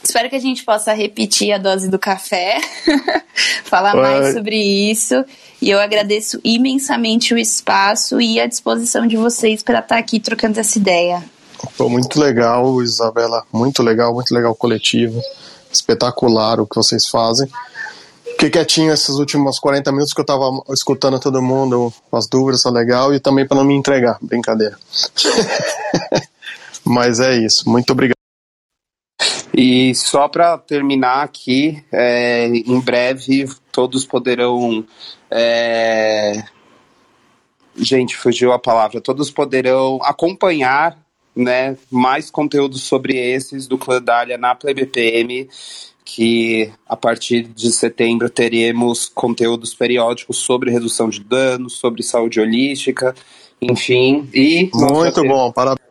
Espero que a gente possa repetir a dose do café, [laughs] falar Oi. mais sobre isso. E eu agradeço imensamente o espaço e a disposição de vocês para estar aqui trocando essa ideia. Pô, muito legal, Isabela. Muito legal, muito legal o coletivo. Espetacular o que vocês fazem. Fiquei quietinho esses últimos 40 minutos que eu estava escutando todo mundo, as dúvidas, tá legal, e também para não me entregar, brincadeira. [laughs] Mas é isso, muito obrigado. E só para terminar aqui, é, em breve todos poderão. É, gente, fugiu a palavra. Todos poderão acompanhar né, mais conteúdos sobre esses do Clã Dália na PlayBPM, que a partir de setembro teremos conteúdos periódicos sobre redução de danos, sobre saúde holística, enfim. E Muito bom, parabéns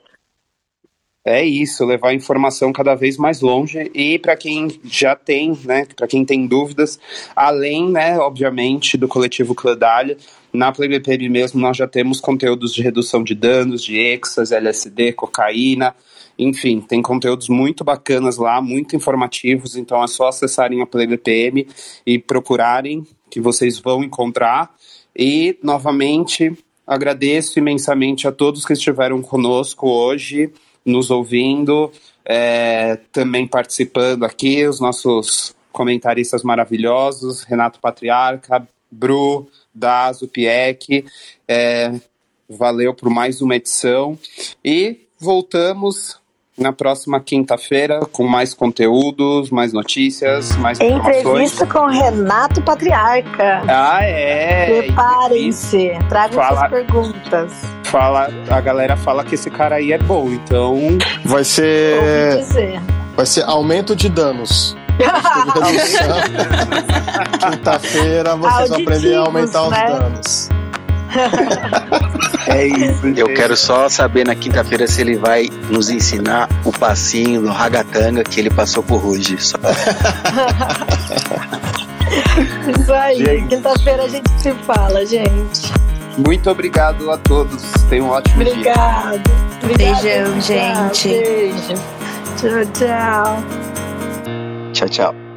é isso, levar a informação cada vez mais longe. E para quem já tem, né, para quem tem dúvidas, além, né, obviamente, do coletivo Cledália, na PlayBPM mesmo nós já temos conteúdos de redução de danos, de exas, LSD, cocaína, enfim, tem conteúdos muito bacanas lá, muito informativos, então é só acessarem a PlayBPM e procurarem que vocês vão encontrar. E, novamente, agradeço imensamente a todos que estiveram conosco hoje nos ouvindo, é, também participando aqui, os nossos comentaristas maravilhosos, Renato Patriarca, Bru, Dazo, Pieck, é, valeu por mais uma edição. E voltamos na próxima quinta-feira com mais conteúdos, mais notícias, mais informações. Entrevista com Renato Patriarca. Ah, é. Preparem-se, tragam Fala- suas perguntas. Fala, a galera fala que esse cara aí é bom, então. Vai ser, dizer. vai ser aumento de danos. [laughs] Quinta-feira vocês vão aprender a aumentar os né? danos. É isso. Eu gente. quero só saber na quinta-feira se ele vai nos ensinar o passinho do ragatanga que ele passou por Ruge. Só- [laughs] Isso aí. Quinta-feira a gente se fala, gente. Muito obrigado a todos. Tenham um ótimo dia. Obrigado. Beijão, Tchau, gente. Beijo. Tchau, tchau. Tchau, tchau.